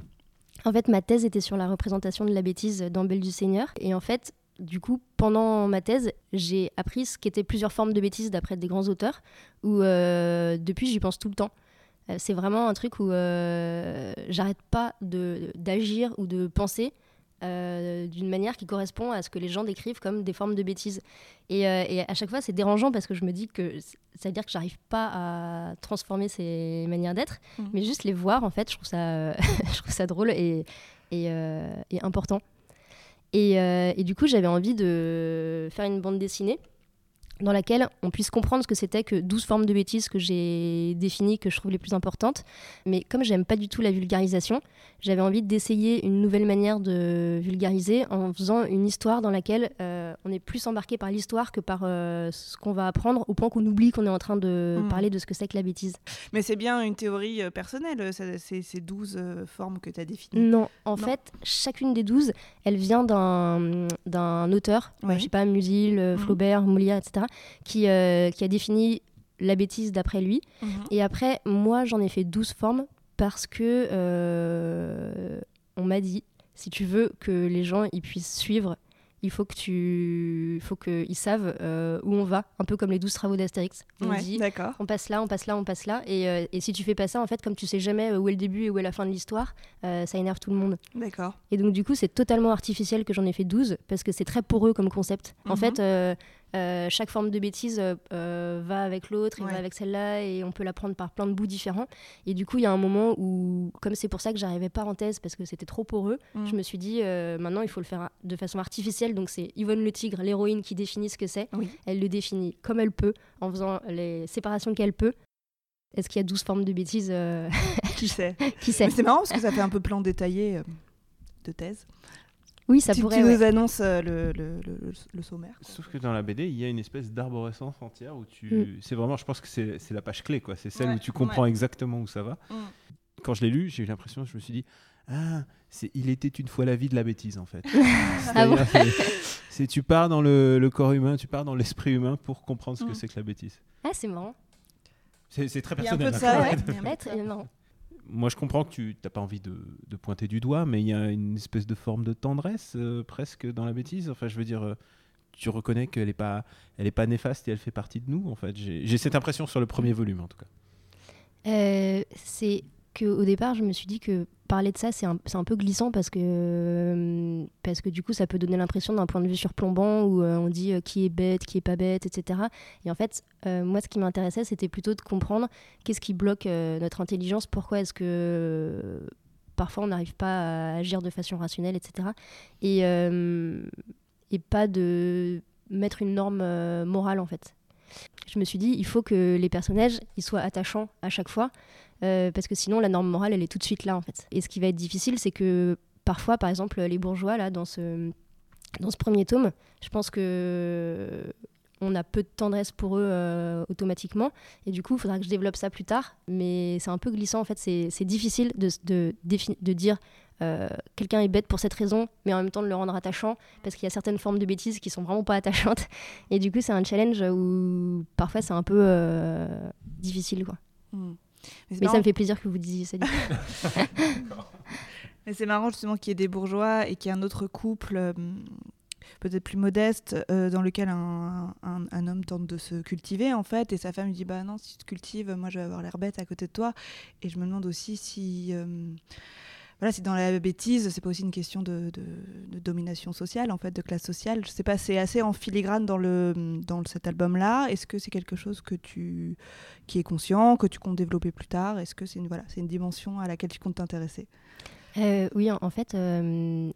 En fait, ma thèse était sur la représentation de la bêtise dans Belle du Seigneur. Et en fait, du coup, pendant ma thèse, j'ai appris ce qu'étaient plusieurs formes de bêtises d'après des grands auteurs, où euh, depuis, j'y pense tout le temps. Euh, C'est vraiment un truc où euh, j'arrête pas d'agir ou de penser euh, d'une manière qui correspond à ce que les gens décrivent comme des formes de bêtises. Et, euh, et à chaque fois, c'est dérangeant parce que je me dis que ça veut dire que j'arrive pas à transformer ces manières d'être, Mhm. mais juste les voir, en fait, je trouve ça, je trouve ça drôle et, et, euh, et important. Et du coup, j'avais envie de faire une bande dessinée dans laquelle on puisse comprendre ce que c'était que 12 formes de bêtises que j'ai définies, que je trouve les plus importantes. Mais comme j'aime pas du tout la vulgarisation, j'avais envie d'essayer une nouvelle manière de vulgariser en faisant une histoire dans laquelle euh, on est plus embarqué par l'histoire que par euh, ce qu'on va apprendre, au point qu'on oublie qu'on est en train de Mhm. parler de ce que c'est que la bêtise. Mais c'est bien une théorie euh, personnelle, ça- c'est ces 12 euh, formes que tu as définies. Non, en Non. fait, chacune des 12, elle vient d'un auteur, Ouais. je sais pas, Musil, Mhm. Flaubert, Molière, etc., qui, euh, qui a défini la bêtise d'après lui. Mhm. Et après, moi, j'en ai fait 12 formes parce que euh, on m'a dit, si tu veux que les gens ils puissent suivre, il faut que tu, faut qu'ils savent euh, où on va, un peu comme les 12 travaux d'Astérix. On Ouais, dit, on passe là, on passe là, on passe là. Et, euh, et si tu fais pas ça, en fait, comme tu sais jamais où est le début et où est la fin de l'histoire, euh, ça énerve tout le monde. D'accord. Et donc, du coup, c'est totalement artificiel que j'en ai fait 12 parce que c'est très poreux comme concept. En Mhm. fait, euh, chaque forme de bêtise euh, euh, va avec l'autre et Ouais. va avec celle-là et on peut la prendre par plein de bouts différents. Et du coup, il y a un moment où, comme c'est pour ça que j'arrivais pas en thèse parce que c'était trop poreux, Mhm. je me suis dit euh, maintenant il faut le faire de façon artificielle. Donc, c'est Yvonne Le Tigre, l'héroïne, qui définit ce que c'est. Oui. Elle le définit comme elle peut, en faisant les séparations qu'elle peut. Est-ce qu'il y a 12 formes de bêtises Qui sait? Qui sait? C'est marrant parce que ça fait un peu plan détaillé de thèse. Oui, ça tu, pourrait. tu ouais. nous annonces euh, le, le, le- le sommaire. Sauf que dans la BD, il y a une espèce d'arborescence entière où tu. Mm. C'est vraiment, je pense que c'est c'est la page clé, quoi. C'est celle Ouais, où tu comprends exactement où ça va. Mm. Quand je l'ai lu, j'ai eu l'impression, je me suis dit, ah, c'est il était une fois la vie de la bêtise, en fait. Ah bon c'est- tu pars dans le, le corps humain, tu pars dans l'esprit humain pour comprendre ce que Mm. c'est que la bêtise. Ah, c'est marrant. C'est très Il y a un personnel. peu de ça, hein. ouais. Ouais, Il y a un peu ouais, de ça. très marrant. Moi, je comprends que tu n'as pas envie de, pointer du doigt, mais il y a une espèce de forme de tendresse euh, presque dans la bêtise. Enfin, je veux dire, euh, tu reconnais qu'elle n'est pas, néfaste et elle fait partie de nous. En fait, j'ai cette impression sur le premier volume, en tout cas. Euh, c'est qu'au départ, je me suis dit que parler de ça, c'est un, peu glissant parce que, parce que du coup, ça peut donner l'impression d'un point de vue surplombant où on dit qui est bête, qui est pas bête, etc. Et en fait, moi, ce qui m'intéressait, c'était plutôt de comprendre qu'est-ce qui bloque notre intelligence, pourquoi est-ce que parfois on n'arrive pas à agir de façon rationnelle, etc. Et, et pas de mettre une norme morale, en fait. Je me suis dit, il faut que les personnages ils soient attachants à chaque fois, euh, parce que sinon la norme morale, elle est tout de suite là, en fait. Et ce qui va être difficile, c'est que parfois, par exemple, les bourgeois, là, dans ce, dans ce premier tome, je pense que on a peu de tendresse pour eux euh, automatiquement. Et du coup, il faudra que je développe ça plus tard. Mais c'est un peu glissant, en fait. C'est difficile de, de, dire euh, quelqu'un est bête pour cette raison, mais en même temps de le rendre attachant, parce qu'il y a certaines formes de bêtises qui sont vraiment pas attachantes. Et du coup, c'est un challenge où parfois c'est un peu euh, difficile. Quoi. Hmm. Mais, ça me fait plaisir que vous disiez ça. mais c'est marrant justement qu'il y ait des bourgeois et qu'il y ait un autre couple. Euh, peut-être plus modeste, dans lequel un, un, homme tente de se cultiver en fait, et sa femme lui dit bah non si tu te cultives, moi je vais avoir l'air bête à côté de toi, et je me demande aussi si voilà, c'est dans la bêtise, c'est pas aussi une question de, domination sociale, en fait, de classe sociale. Je sais pas, c'est assez en filigrane dans, le, dans cet album-là. Est-ce que c'est quelque chose que tu, qui est conscient, que tu comptes développer plus tard? Est-ce que c'est une, voilà, c'est une dimension à laquelle tu comptes t'intéresser? Euh, Oui, en, fait, euh,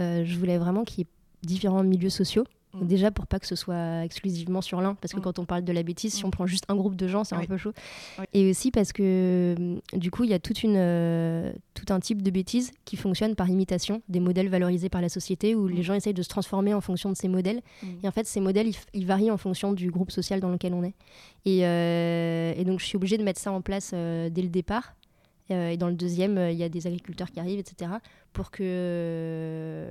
euh, je voulais vraiment qu'il y ait différents milieux sociaux. Mm. Déjà pour pas que ce soit exclusivement sur l'un, parce que mm. quand on parle de la bêtise, si mm. on prend juste un groupe de gens, c'est un peu chaud. Et aussi parce que du coup, il y a toute une, euh, tout un type de bêtise qui fonctionne par imitation des modèles valorisés par la société, où les gens essayent de se transformer en fonction de ces modèles. Et en fait, ces modèles, ils, varient en fonction du groupe social dans lequel on est. Et, euh, et donc, je suis obligée de mettre ça en place euh, dès le départ. et dans le deuxième, il y a des agriculteurs qui arrivent, etc. Pour que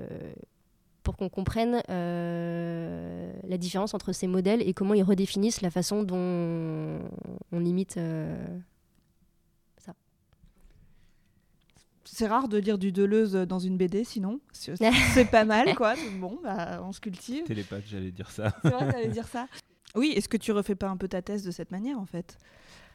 pour qu'on comprenne euh, la différence entre ces modèles et comment ils redéfinissent la façon dont on imite euh, ça. C'est rare de lire du Deleuze dans une BD, sinon. C'est pas mal, quoi. Bon, bah, on se cultive. Télépathe, j'allais dire ça. C'est vrai, t'allais dire ça. Oui, est-ce que tu refais pas un peu ta thèse de cette manière, en fait?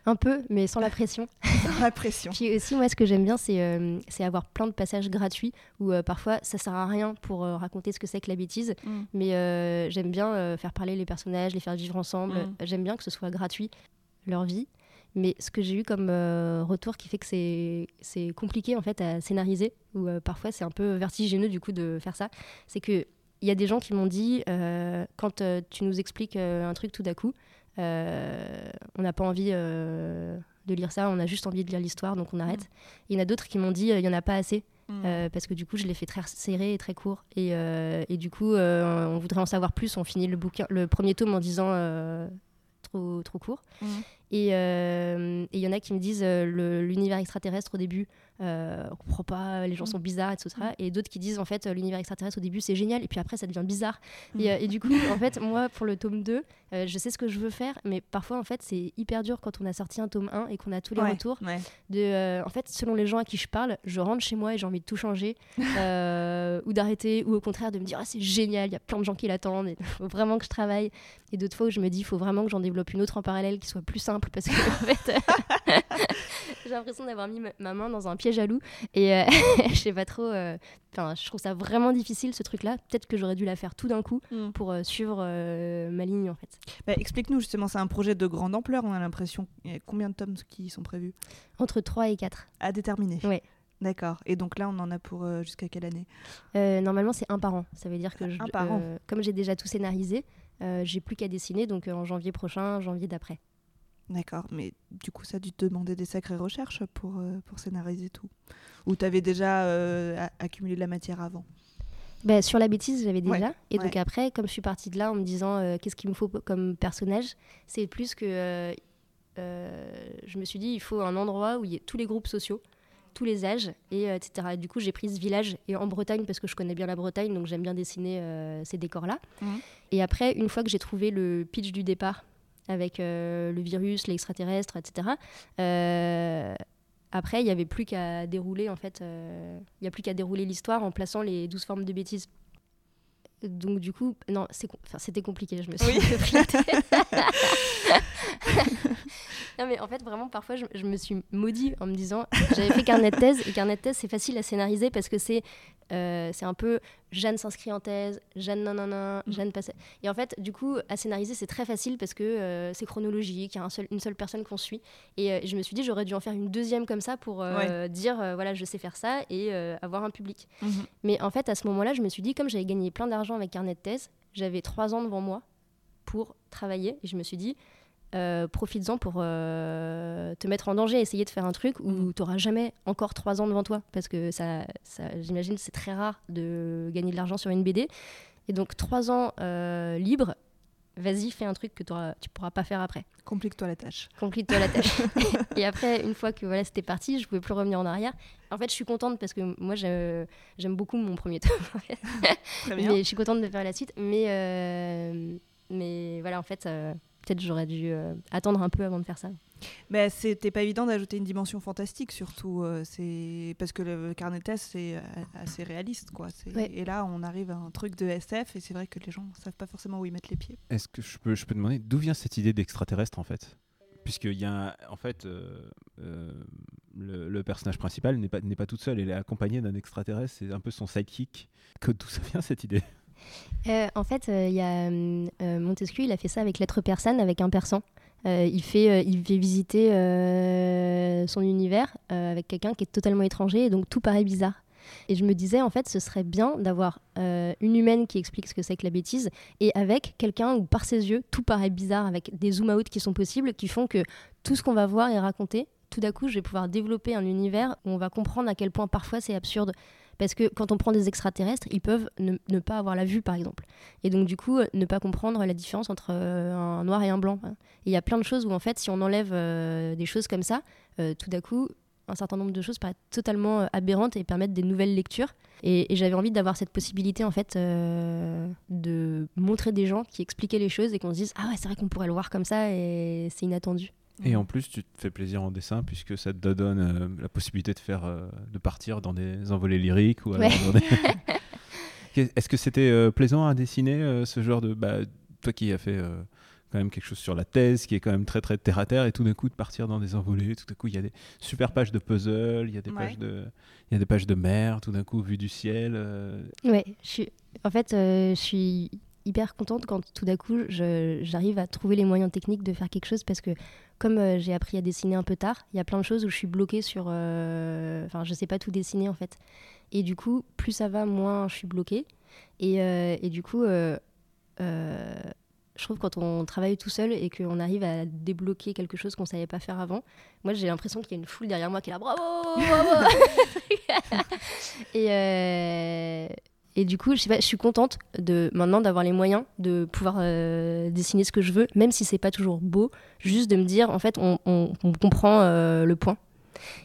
Un peu, mais sans la pression. sans la pression. Puis aussi, moi, ce que j'aime bien, c'est euh, avoir plein de passages gratuits où euh, parfois ça sert à rien pour euh, raconter ce que c'est que la bêtise. Mm. Mais j'aime bien faire parler les personnages, les faire vivre ensemble. Mm. J'aime bien que ce soit gratuit, leur vie. Mais ce que j'ai eu comme retour qui fait que c'est compliqué en fait à scénariser, ou parfois c'est un peu vertigineux du coup de faire ça, c'est que il y a des gens qui m'ont dit quand tu nous expliques un truc tout d'un coup, on n'a pas envie euh, de lire ça, on a juste envie de lire l'histoire, donc on arrête. Mm. Il y en a d'autres qui m'ont dit, euh, il n'y en a pas assez. Mm. parce que du coup je l'ai fait très serré et très court et, et du coup on voudrait en savoir plus on finit le bouquin le premier tome en disant trop trop court mm. et il y en a qui me disent l'univers extraterrestre au début euh, on comprend pas, les gens sont bizarres, etc. Mm. Et d'autres qui disent en fait l'univers extraterrestre au début c'est génial et puis après ça devient bizarre. Et, mm. euh, du coup, en fait, moi pour le tome 2, euh, je sais ce que je veux faire, mais parfois en fait c'est hyper dur quand on a sorti un tome 1 et qu'on a tous les retours. De, en fait, selon les gens à qui je parle, je rentre chez moi et j'ai envie de tout changer ou d'arrêter ou au contraire de me dire ah, c'est génial, il y a plein de gens qui l'attendent, il faut vraiment que je travaille. Et d'autres fois où je me dis il faut vraiment que j'en développe une autre en parallèle qui soit plus simple parce que en fait j'ai l'impression d'avoir mis ma main dans un piège jaloux Et euh, je sais pas trop. Euh, enfin, je trouve ça vraiment difficile ce truc-là. Peut-être que j'aurais dû la faire tout d'un coup mm. pour euh, suivre ma ligne en fait. Bah, explique-nous justement, c'est un projet de grande ampleur. On a l'impression. Combien de tomes qui sont prévus? Entre 3 et 4. À déterminer. Oui. D'accord. Et donc là, on en a pour jusqu'à quelle année? Normalement, c'est un par an. Ça veut dire que, je, comme j'ai déjà tout scénarisé, j'ai plus qu'à dessiner. Donc en janvier prochain, janvier d'après. D'accord, mais du coup, ça a dû te demander des sacrées recherches pour, euh, pour scénariser tout Ou tu avais déjà euh, accumulé de la matière avant? Bah, Sur la bêtise, j'avais déjà. et donc après, comme je suis partie de là en me disant euh, qu'est-ce qu'il me faut comme personnage, c'est plus que je me suis dit il faut un endroit où il y ait tous les groupes sociaux, tous les âges, et, etc. du coup, j'ai pris ce village et en Bretagne parce que je connais bien la Bretagne, donc j'aime bien dessiner ces décors-là. Mmh. Et après, une fois que j'ai trouvé le pitch du départ, avec euh, le virus, l'extraterrestre, etc. Euh, après, il n'y avait plus qu'à dérouler, en fait, euh, il n'y a plus qu'à dérouler l'histoire en plaçant les douze formes de bêtises. donc du coup, non, c'était compliqué. Je me suis Oui. pris non mais en fait vraiment parfois je, je me suis maudit en me disant j'avais fait carnet de thèse et carnet de thèse c'est facile à scénariser parce que c'est euh, c'est un peu Jeanne s'inscrit en thèse, Jeanne nanana, Mhm. Jeanne passe. Et en fait du coup à scénariser c'est très facile parce que euh, c'est chronologique, il y a un seul, une seule personne qu'on suit et euh, je me suis dit j'aurais dû en faire une deuxième comme ça pour euh, dire voilà je sais faire ça et avoir un public. Mhm. Mais en fait, à ce moment-là, je me suis dit, comme j'avais gagné plein d'argent avec carnet de thèse, j'avais trois ans devant moi pour travailler. Et je me suis dit, euh, profites-en pour euh, te mettre en danger, essayer de faire un truc où Mhm. tu n'auras jamais encore trois ans devant toi. Parce que ça, ça j'imagine, c'est très rare de gagner de l'argent sur une BD. Et donc, trois ans euh, libres, vas-y, fais un truc que tu pourras pas faire après. Complique-toi la tâche. Complique-toi la tâche. et après, une fois que voilà, c'était parti, je pouvais plus revenir en arrière. En fait, je suis contente parce que moi, j'aime beaucoup mon premier tome. Mais je suis contente de faire la suite. Mais, euh, mais voilà, en fait, euh, peut-être j'aurais dû euh, attendre un peu avant de faire ça. Mais c'était pas évident d'ajouter une dimension fantastique, surtout. euh, c'est parce que le carnet de thèse, c'est euh, assez réaliste, quoi. Ouais. Et là, on arrive à un truc de SF, et c'est vrai que les gens savent pas forcément où ils mettent les pieds. Est-ce que je peux, je peux demander d'où vient cette idée d'extraterrestre en fait? Puisqu'il y a en fait euh, euh, le, le personnage principal n'est pas, n'est pas toute seule, elle est accompagnée d'un extraterrestre, c'est un peu son sidekick. Que d'où ça vient cette idée? Euh, en fait, euh, euh, Montesquieu, a fait ça avec l'être persane, avec un persan. Il, fait, il fait visiter son univers avec quelqu'un qui est totalement étranger et donc tout paraît bizarre. Et je me disais, en fait, ce serait bien d'avoir une humaine qui explique ce que c'est que la bêtise et avec quelqu'un où, par ses yeux, tout paraît bizarre, avec des zoom-out qui sont possibles, qui font que tout ce qu'on va voir et raconter, tout d'un coup, je vais pouvoir développer un univers où on va comprendre à quel point parfois c'est absurde. Parce que quand on prend des extraterrestres, ils peuvent ne, pas avoir la vue, par exemple. Et donc, du coup, ne pas comprendre la différence entre euh, un noir et un blanc. hein. Il y a plein de choses où, en fait, si on enlève euh, des choses comme ça, euh, tout d'un coup, un certain nombre de choses paraissent totalement aberrantes et permettent des nouvelles lectures. Et, et j'avais envie d'avoir cette possibilité, en fait, de montrer des gens qui expliquaient les choses et qu'on se dise Ah ouais, c'est vrai qu'on pourrait le voir comme ça et c'est inattendu. Et en plus, tu te fais plaisir en dessin puisque ça te donne euh, la possibilité de faire, euh, de partir dans des envolées lyriques ou Ouais. des- Est-ce que c'était euh, plaisant à dessiner ce genre de, bah, toi qui as fait quand même quelque chose sur la thèse, qui est quand même très très terre à terre, et tout d'un coup de partir dans des envolées, tout d'un coup il y a des super pages de puzzle, il y a des Ouais. pages de, il y a des pages de mer, tout d'un coup vue du ciel. Ouais, je suis... en fait, je suis hyper contente quand tout d'un coup j'arrive à trouver les moyens techniques de faire quelque chose parce que comme euh, j'ai appris à dessiner un peu tard, il y a plein de choses où je suis bloquée sur... euh, Enfin, je sais pas tout dessiner en fait. Et du coup, plus ça va, moins je suis bloquée. Et, euh, et du coup, je trouve quand on travaille tout seul et qu'on arrive à débloquer quelque chose qu'on savait pas faire avant, moi j'ai l'impression qu'il y a une foule derrière moi qui est là, bravo, bravo Et, et du coup, je, suis contente de maintenant d'avoir les moyens de pouvoir euh, dessiner ce que je veux, même si c'est pas toujours beau, juste de me dire en fait on, comprend euh, le point.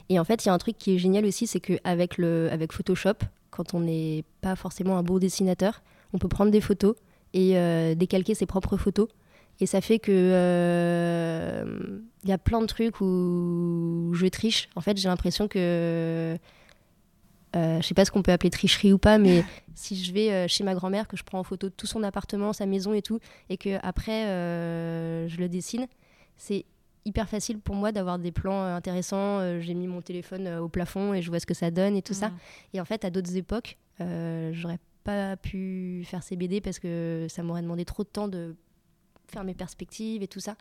Et en fait, il y a un truc qui est génial aussi, c'est qu'avec le avec Photoshop, quand on n'est pas forcément un beau dessinateur, on peut prendre des photos et euh, décalquer ses propres photos. Et ça fait que il y a plein de trucs où je triche. En fait, j'ai l'impression que euh, je sais pas ce qu'on peut appeler tricherie ou pas, mais si je vais euh, chez ma grand-mère, que je prends en photo tout son appartement, sa maison et tout, et que après euh, je le dessine, c'est hyper facile pour moi d'avoir des plans euh, intéressants. J'ai mis mon téléphone au plafond et je vois ce que ça donne et tout ça. Mhm. Et en fait, à d'autres époques, j'aurais pas pu faire ces BD parce que ça m'aurait demandé trop de temps de faire mes perspectives et tout ça.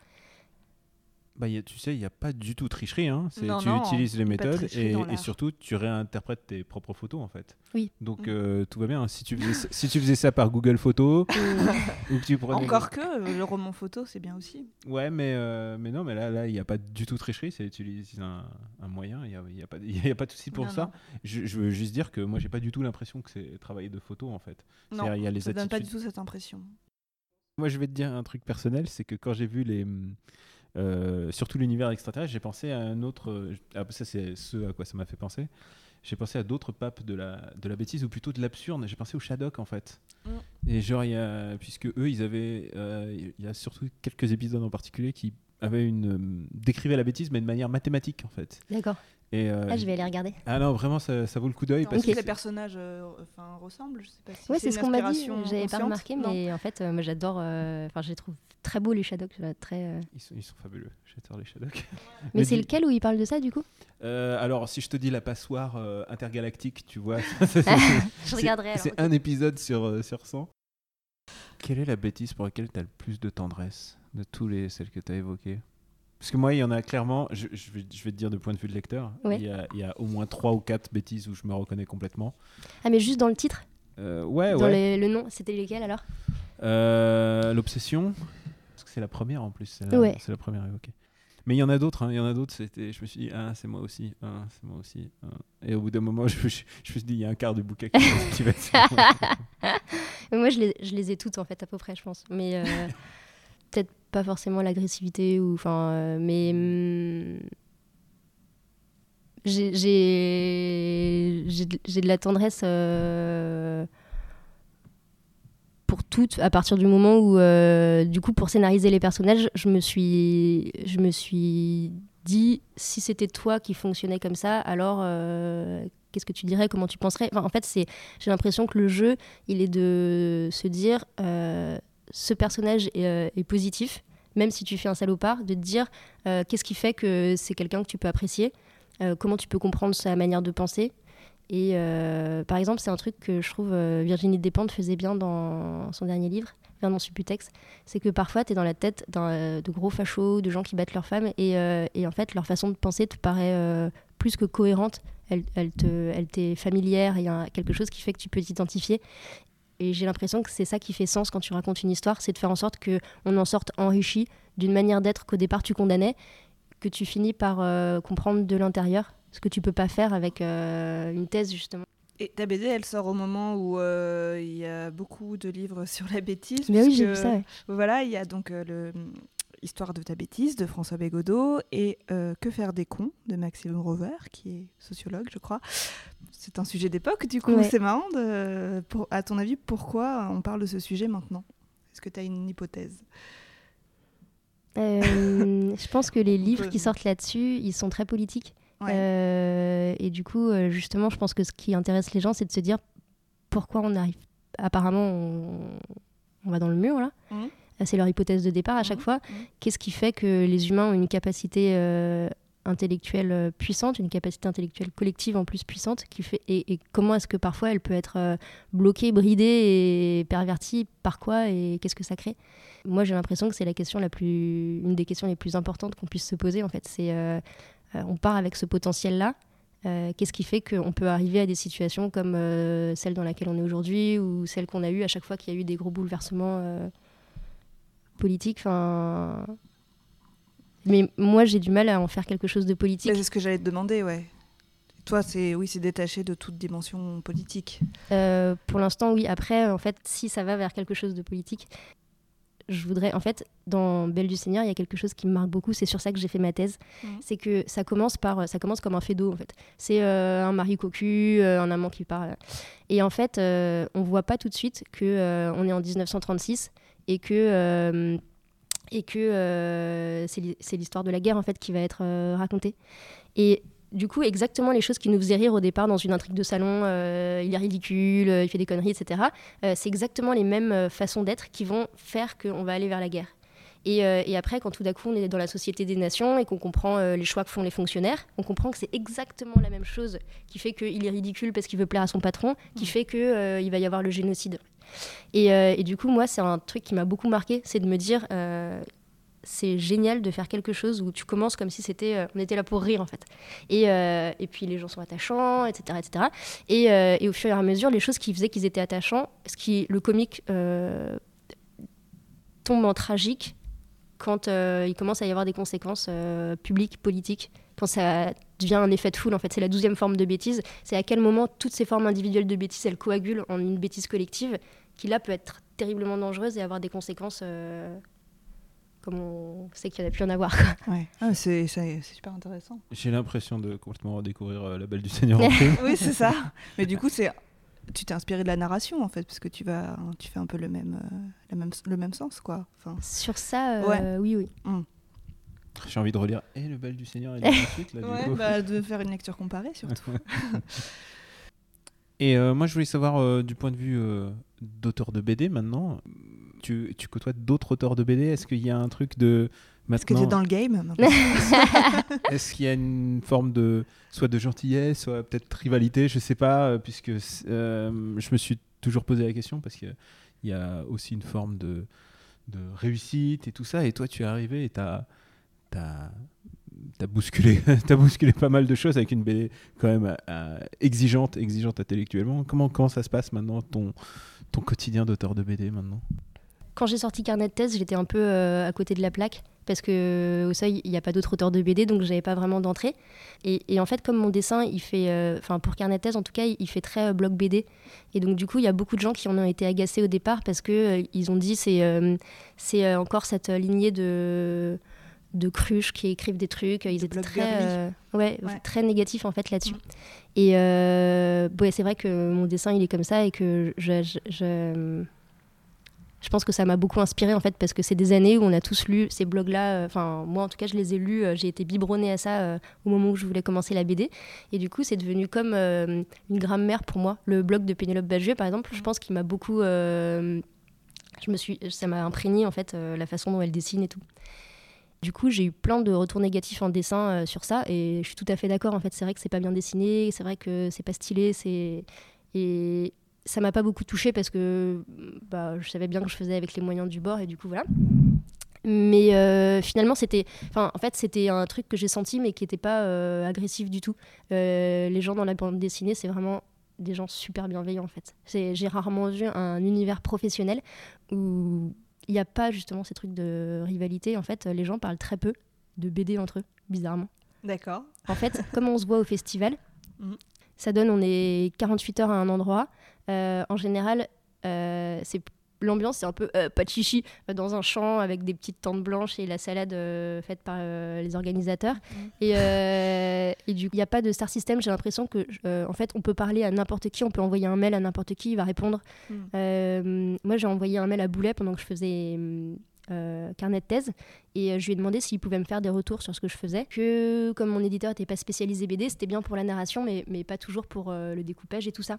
Bah, y a- tu sais, il n'y a pas du tout de tricherie. Hein. Non, tu non, utilises les méthodes et, surtout tu réinterprètes tes propres photos en fait. Oui. Donc Mm. euh, tout va bien. Si tu faisais, ça- si tu faisais ça par Google Photos ou que tu prenais- Encore que euh, le roman photo, c'est bien aussi. Ouais, mais, euh, mais non, mais là, là, il n'y a pas du tout de tricherie. C'est utiliser un, un moyen. Il n'y a, y a, pas- y a pas de souci pour Non, ça. Je, je veux juste dire que moi, j'ai pas du tout l'impression que c'est travailler de photo en fait. Non, il y a les ça donne pas du tout cette impression. Moi, je vais te dire un truc personnel, c'est que quand j'ai vu les, euh, surtout l'univers extraterrestre, j'ai pensé à un autre. euh, ah, ça, c'est ce à quoi ça m'a fait penser. J'ai pensé à d'autres papes de la, de la bêtise ou plutôt de l'absurde. J'ai pensé au Shadok en fait. Mm. Et genre, il y a, puisque eux, ils avaient, euh, il y a surtout quelques épisodes en particulier qui avait une euh, décrivait la bêtise mais de manière mathématique en fait. D'accord. Et euh, Ah, je vais aller regarder. ah non vraiment ça, ça vaut le coup d'œil parce Ok. que Les personnages euh, enfin, ressemblent, je sais pas si Ouais, c'est ce qu'on m'a dit. J'avais pas remarqué, Non. mais en fait, euh, moi j'adore. euh, Enfin, je les trouve très beaux les Shadocks. je- Très. euh, ils sont, ils sont fabuleux. J'adore les Shadocks. Mais, Mais c'est dis- lequel où il parle de ça du coup? Euh, alors si je te dis la passoire euh, intergalactique, tu vois. Je C'est- regarderai. C'est un épisode sur, euh, sur 100. Quelle est la bêtise pour laquelle tu as le plus de tendresse de tous les celles que tu as évoquées? Parce que moi, il y en a clairement, je, je vais, je vais te dire de point de vue de lecteur, Ouais. il, y a, il y a au moins 3 ou 4 bêtises où je me reconnais complètement. Ah, mais juste dans le titre, Euh, ouais, dans ouais. les- le nom, c'était lesquels alors Euh, L'obsession, parce que c'est la première en plus, c'est la, Ouais. c'est la première évoquée. Mais il y en a d'autres, hein, il y en a d'autres, c'était, je me suis dit, ah, c'est moi aussi, ah, c'est moi aussi. ah. Et au bout d'un moment, je, je, je me suis dit, il y a un quart du bouquin qui, va- qui va être moi. Je les, je les ai toutes en fait, à peu près, je pense. Mais euh, peut-être pas forcément l'agressivité ou. Enfin, euh, mais. hum, j'ai- J'ai de la tendresse euh, pour toutes à partir du moment où, euh, du coup, pour scénariser les personnages, je me suis, je me suis dit si c'était toi qui fonctionnais comme ça, alors qu'est-ce que tu dirais, comment tu penserais? En fait, c'est j'ai l'impression que le jeu, il est de se dire ce personnage est positif, même si tu fais un salopard, de te dire euh, qu'est-ce qui fait que c'est quelqu'un que tu peux apprécier, euh, comment tu peux comprendre sa manière de penser. Et euh, par exemple, c'est un truc que je trouve Virginie Despentes faisait bien dans son dernier livre, Vernon Supputex, c'est que parfois tu es dans la tête de gros fachos, de gens qui battent leurs femmes, et, et en fait leur façon de penser te paraît plus que cohérente, elle, te, elle t'est familière, il y a quelque chose qui fait que tu peux t'identifier. Et j'ai l'impression que c'est ça qui fait sens quand tu racontes une histoire, c'est de faire en sorte qu'on en sorte enrichi d'une manière d'être qu'au départ tu condamnais, que tu finis par euh, comprendre de l'intérieur, ce que tu peux pas faire avec euh, une thèse justement. Et ta BD, elle sort au moment où euh, il y a beaucoup de livres sur la bêtise. Mais oui, j'ai vu ça. ouais. Voilà, il y a donc le Histoire de ta bêtise de François Bégodeau et euh, Que faire des cons de Maxime Rover, qui est sociologue, je crois. C'est un sujet d'époque, du coup, Ouais. c'est marrant. De, pour, à ton avis, pourquoi on parle de ce sujet maintenant? Est-ce que tu as une hypothèse? Euh, je pense que les livres qui sortent là-dessus, ils sont très politiques. Ouais. Euh, et du coup, justement, je pense que ce qui intéresse les gens, c'est de se dire pourquoi on arrive. Apparemment, on, on va dans le mur là. Mhm. C'est leur hypothèse de départ à chaque Mhm. fois. Mhm. Qu'est-ce qui fait que les humains ont une capacité euh, intellectuelle euh, puissante, une capacité intellectuelle collective en plus puissante, qui fait et, et comment est-ce que parfois elle peut être euh, bloquée, bridée et pervertie par quoi et qu'est-ce que ça crée? Moi, j'ai l'impression que c'est la question la plus, une des questions les plus importantes qu'on puisse se poser. En fait, c'est euh, on part avec ce potentiel-là. Euh, Qu'est-ce qui fait qu'on peut arriver à des situations comme euh, celle dans laquelle on est aujourd'hui ou celle qu'on a eue à chaque fois qu'il y a eu des gros bouleversements euh, politiques enfin... Mais moi, j'ai du mal à en faire quelque chose de politique. Bah, C'est ce que j'allais te demander, ouais. Toi, c'est oui, c'est détaché de toute dimension politique. Euh, pour l'instant, oui. Après, en fait, si ça va vers quelque chose de politique, je voudrais. En fait, dans Belle du Seigneur, il y a quelque chose qui me marque beaucoup. C'est sur ça que j'ai fait ma thèse. Mhm. C'est que ça commence par, ça commence comme un fait d'eau. En fait, c'est euh, un mari cocu, euh, un amant qui parle. Et en fait, on voit pas tout de suite que on est en 1936 et que euh, et que euh, c'est l'hi- c'est l'histoire de la guerre en fait qui va être euh, racontée. Et du coup, exactement les choses qui nous faisaient rire au départ dans une intrigue de salon, il est ridicule, il fait des conneries, etc. c'est exactement les mêmes façons d'être qui vont faire qu'on va aller vers la guerre. Et, euh, et après, quand tout d'un coup on est dans la société des nations et qu'on comprend euh, les choix que font les fonctionnaires, on comprend que c'est exactement la même chose qui fait qu'il est ridicule parce qu'il veut plaire à son patron, qui fait qu'il va y avoir le génocide. Et, euh, et du coup, moi, c'est un truc qui m'a beaucoup marqué, c'est de me dire, euh, c'est génial de faire quelque chose où tu commences comme si c'était, euh, on était là pour rire en fait. Et, euh, et puis les gens sont attachants, etc. etc. Et, euh, et au fur et à mesure, les choses qui faisaient qu'ils étaient attachants, ce qui, le comique euh, tombe en tragique quand euh, il commence à y avoir des conséquences euh, publiques, politiques, quand ça devient un effet de foule. En fait, c'est la douzième forme de bêtise. C'est à quel moment toutes ces formes individuelles de bêtise, elles coagulent en une bêtise collective qui là peut être terriblement dangereuse et avoir des conséquences euh, comme on sait qu'il y en a pu en avoir. Ouais. Ah, c'est c'est- c'est super intéressant. J'ai l'impression de complètement redécouvrir euh, La Belle du Seigneur en oui, c'est ça. Mais du coup, c'est tu t'es inspiré de la narration en fait, parce que tu vas, tu fais un peu le même, euh, la même, le même sens quoi. Enfin, Sur ça, euh, oui, oui. J'ai envie de relire Et le bal du Seigneur et de suite, là, du Ouais, coup. bah, de faire une lecture comparée surtout. Et euh, moi, je voulais savoir, euh, du point de vue euh, d'auteur de BD maintenant, tu, tu côtoies d'autres auteurs de BD Est-ce qu'il y a un truc de. Est-ce que tu Maintenant, dans le game maintenant est-ce qu'il y a une forme de. soit de gentillesse, soit peut-être rivalité Je sais pas, euh, puisque euh, je me suis toujours posé la question parce qu'il y a aussi une forme de, de réussite et tout ça. Et toi, tu es arrivé et tu as. T'as bousculé, t'as bousculé pas mal de choses avec une BD quand même euh, exigeante, exigeante intellectuellement. Comment, comment ça se passe maintenant, ton, ton quotidien d'auteur de BD maintenant? Quand j'ai sorti Carnet de thèse, j'étais un peu euh, à côté de la plaque parce que au seuil, il n'y a pas d'autres auteurs de BD, donc j'avais pas vraiment d'entrée. Et, et en fait, comme mon dessin, il fait, euh, enfin pour Carnet de thèse en tout cas, il fait très euh, bloc BD. Et donc du coup, il y a beaucoup de gens qui en ont été agacés au départ parce que euh, ils ont dit c'est euh, c'est euh, encore cette lignée de de cruches qui écrivent des trucs. Ils étaient très, euh, ouais, Ouais. très négatifs en fait là-dessus. Mm. Et euh, ouais, c'est vrai que mon dessin il est comme ça et que je, je, je, je pense que ça m'a beaucoup inspiré en fait parce que c'est des années où on a tous lu ces blogs-là. euh, Enfin, moi en tout cas, je les ai lus. euh, J'ai été biberonnée à ça euh, au moment où je voulais commencer la BD. Et du coup, c'est devenu comme une grammaire pour moi. Le blog de Pénélope Bagieux, par exemple, je pense qu'il m'a beaucoup. je me suis, ça m'a imprégné en fait la façon dont elle dessine et tout. Du coup, j'ai eu plein de retours négatifs en dessin sur ça et je suis tout à fait d'accord. En fait, c'est vrai que c'est pas bien dessiné, c'est vrai que c'est pas stylé, c'est et ça m'a pas beaucoup touché parce que bah, je savais bien que je faisais avec les moyens du bord et du coup voilà. Mais euh, finalement, c'était, enfin, en fait, c'était un truc que j'ai senti mais qui n'était pas euh, agressif du tout. Euh, les gens dans la bande dessinée, c'est vraiment des gens super bienveillants en fait. J'ai rarement vu un univers professionnel où il n'y a pas justement ces trucs de rivalité. En fait, les gens parlent très peu de BD entre eux, bizarrement. D'accord. En fait, comme on se voit au festival, Mhm. ça donne, on est 48 heures à un endroit. Euh, en général, euh, c'est l'ambiance, c'est un peu euh, pas de chichi euh, dans un champ avec des petites tentes blanches et la salade euh, faite par euh, les organisateurs. Mhm. Et, et du coup, il n'y a pas de star system. J'ai l'impression que, en fait, on peut parler à n'importe qui, on peut envoyer un mail à n'importe qui, il va répondre. Euh, moi, j'ai envoyé un mail à Boulet pendant que je faisais euh, carnet de thèse et euh, je lui ai demandé s'il pouvait me faire des retours sur ce que je faisais. Que comme mon éditeur n'était pas spécialisé BD, c'était bien pour la narration, mais, mais pas toujours pour euh, le découpage et tout ça.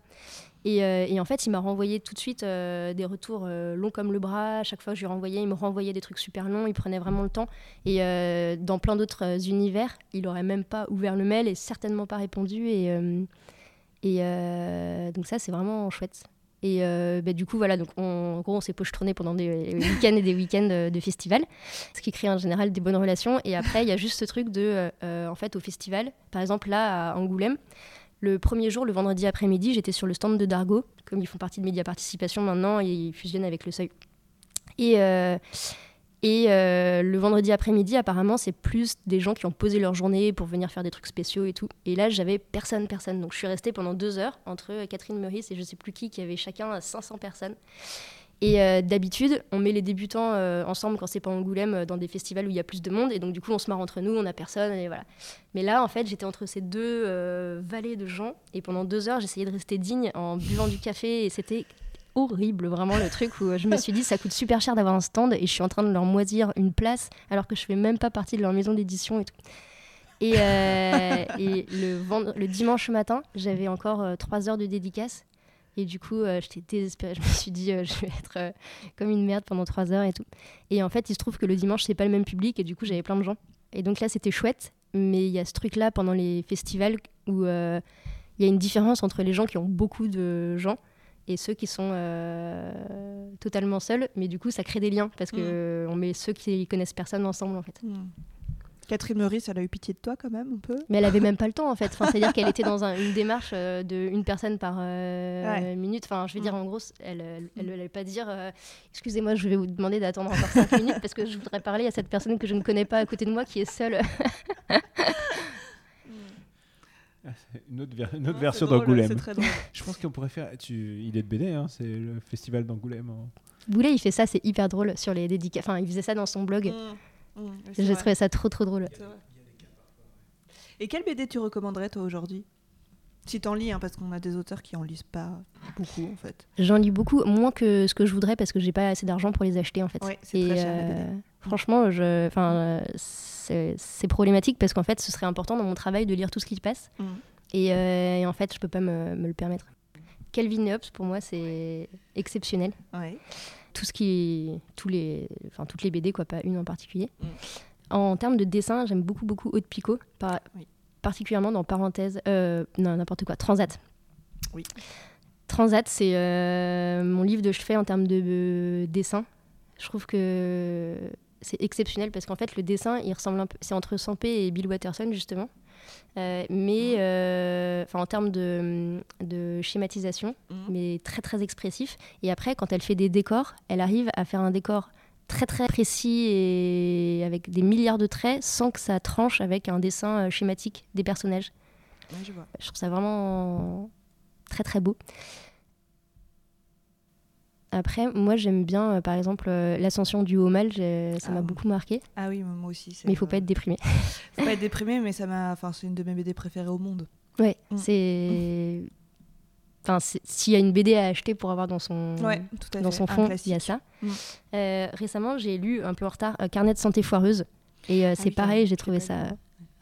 Et, et en fait, il m'a renvoyé tout de suite des retours longs comme le bras. À chaque fois que je lui renvoyais, il me renvoyait des trucs super longs. Il prenait vraiment le temps. Et dans plein d'autres univers, il aurait même pas ouvert le mail et certainement pas répondu. Et, et donc ça, c'est vraiment chouette. Et euh, bah, du coup, voilà, donc on, en gros, on s'est pochetronné pendant des week-ends et des week-ends de, de festival, ce qui crée en général des bonnes relations. Et après, il y a juste ce truc de, euh, euh, en fait, au festival, par exemple, là, à Angoulême, le premier jour, le vendredi après-midi, j'étais sur le stand de Dargo, comme ils font partie de Média Participation maintenant, et ils fusionnent avec le Seuil. Et, euh, et euh, le vendredi après-midi, apparemment, c'est plus des gens qui ont posé leur journée pour venir faire des trucs spéciaux et tout. Et là, j'avais personne, personne. Donc je suis restée pendant deux heures entre Catherine Meurice et je sais plus qui, qui avait chacun 500 personnes. Et euh, d'habitude, on met les débutants euh, ensemble quand c'est pas Angoulême euh, dans des festivals où il y a plus de monde. Et donc, du coup, on se marre entre nous, on a personne. Et voilà. Mais là, en fait, j'étais entre ces deux euh, vallées de gens. Et pendant deux heures, j'essayais de rester digne en buvant du café. Et c'était horrible, vraiment, le truc où je me suis dit, ça coûte super cher d'avoir un stand. Et je suis en train de leur moisir une place alors que je fais même pas partie de leur maison d'édition et tout. Et, euh, le, le dimanche matin, j'avais encore euh, trois heures de dédicace. Et du coup, euh, j'étais désespérée. Je me suis dit, euh, je vais être comme une merde pendant trois heures et tout. Et en fait, il se trouve que le dimanche, c'est pas le même public. Et du coup, j'avais plein de gens. Et donc là, c'était chouette. Mais il y a ce truc-là pendant les festivals où il y a une différence entre les gens qui ont beaucoup de gens et ceux qui sont euh, totalement seuls. Mais du coup, ça crée des liens parce que on met ceux qui connaissent personne ensemble, en fait. Hmm. Catherine Meurice, elle a eu pitié de toi quand même un peu? Mais elle avait même pas le temps en fait. Enfin, C'est-à-dire qu'elle était dans un- une démarche euh, de une personne par euh, Ouais. minute. Enfin, je veux dire, Mm. en gros, elle elle allait pas dire euh, Excusez-moi, je vais vous demander d'attendre encore 5 minutes parce que je voudrais parler à cette personne que je ne connais pas à côté de moi qui est seule. Une autre, ver- une autre Ah, version d'Angoulême. C'est très drôle. Je pense qu'on pourrait faire. Tu... Il est de BD, hein, c'est le festival d'Angoulême. hein. Boulet, il fait ça, c'est hyper drôle sur les dédicaces. Enfin, il faisait ça dans son blog. Hmm, c'est J'ai trouvé ça trop trop drôle. Et quelle BD tu recommanderais toi aujourd'hui? Si t'en lis, hein, parce qu'on a des auteurs qui en lisent pas beaucoup en fait. J'en lis beaucoup, moins que ce que je voudrais parce que j'ai pas assez d'argent pour les acheter en fait. Ouais, c'est très cher, euh, Franchement, je, enfin, c'est problématique parce qu'en fait, ce serait important dans mon travail de lire tout ce qui passe. Mm. Et, euh, et en fait, je peux pas me, me le permettre. Calvin et Hobbes, pour moi, c'est exceptionnel. Ouais. Tout ce qui, tous les, enfin toutes les BD, quoi, pas une en particulier. Mm. En termes de dessin, j'aime beaucoup, beaucoup Haute Picot, par- Oui. particulièrement dans parenthèse, euh, non, n'importe quoi, Transat. Oui. Transat, c'est euh, mon livre de chevet en termes de dessin. Je trouve que c'est exceptionnel parce qu'en fait, le dessin, il ressemble un peu. C'est entre Sampé et Bill Watterson, justement. Euh, mais euh, en termes de, de schématisation, Mhm. mais très très expressif. Et après, quand elle fait des décors, elle arrive à faire un décor très très précis et avec des milliards de traits sans que ça tranche avec un dessin euh, schématique des personnages. Ouais, je vois. Je trouve ça vraiment très très beau. Après, moi j'aime bien, euh, par exemple, euh, l'ascension du haut mal, ça Ah m'a oui. beaucoup marqué. Ah oui, moi aussi. c'est, Mais il faut euh, pas être déprimé. faut pas être déprimé, mais ça m'a. Enfin, c'est une de mes BD préférées au monde. Ouais, Mm. c'est. Enfin, c'est- s'il y a une BD à acheter pour avoir dans son, Ouais, tout à dans fait. son fond, il y a ça. Mm. Euh, récemment, j'ai lu un peu en retard euh, Carnet de santé foireuse. Et euh, c'est Ah oui, pareil, j'ai trouvé ça.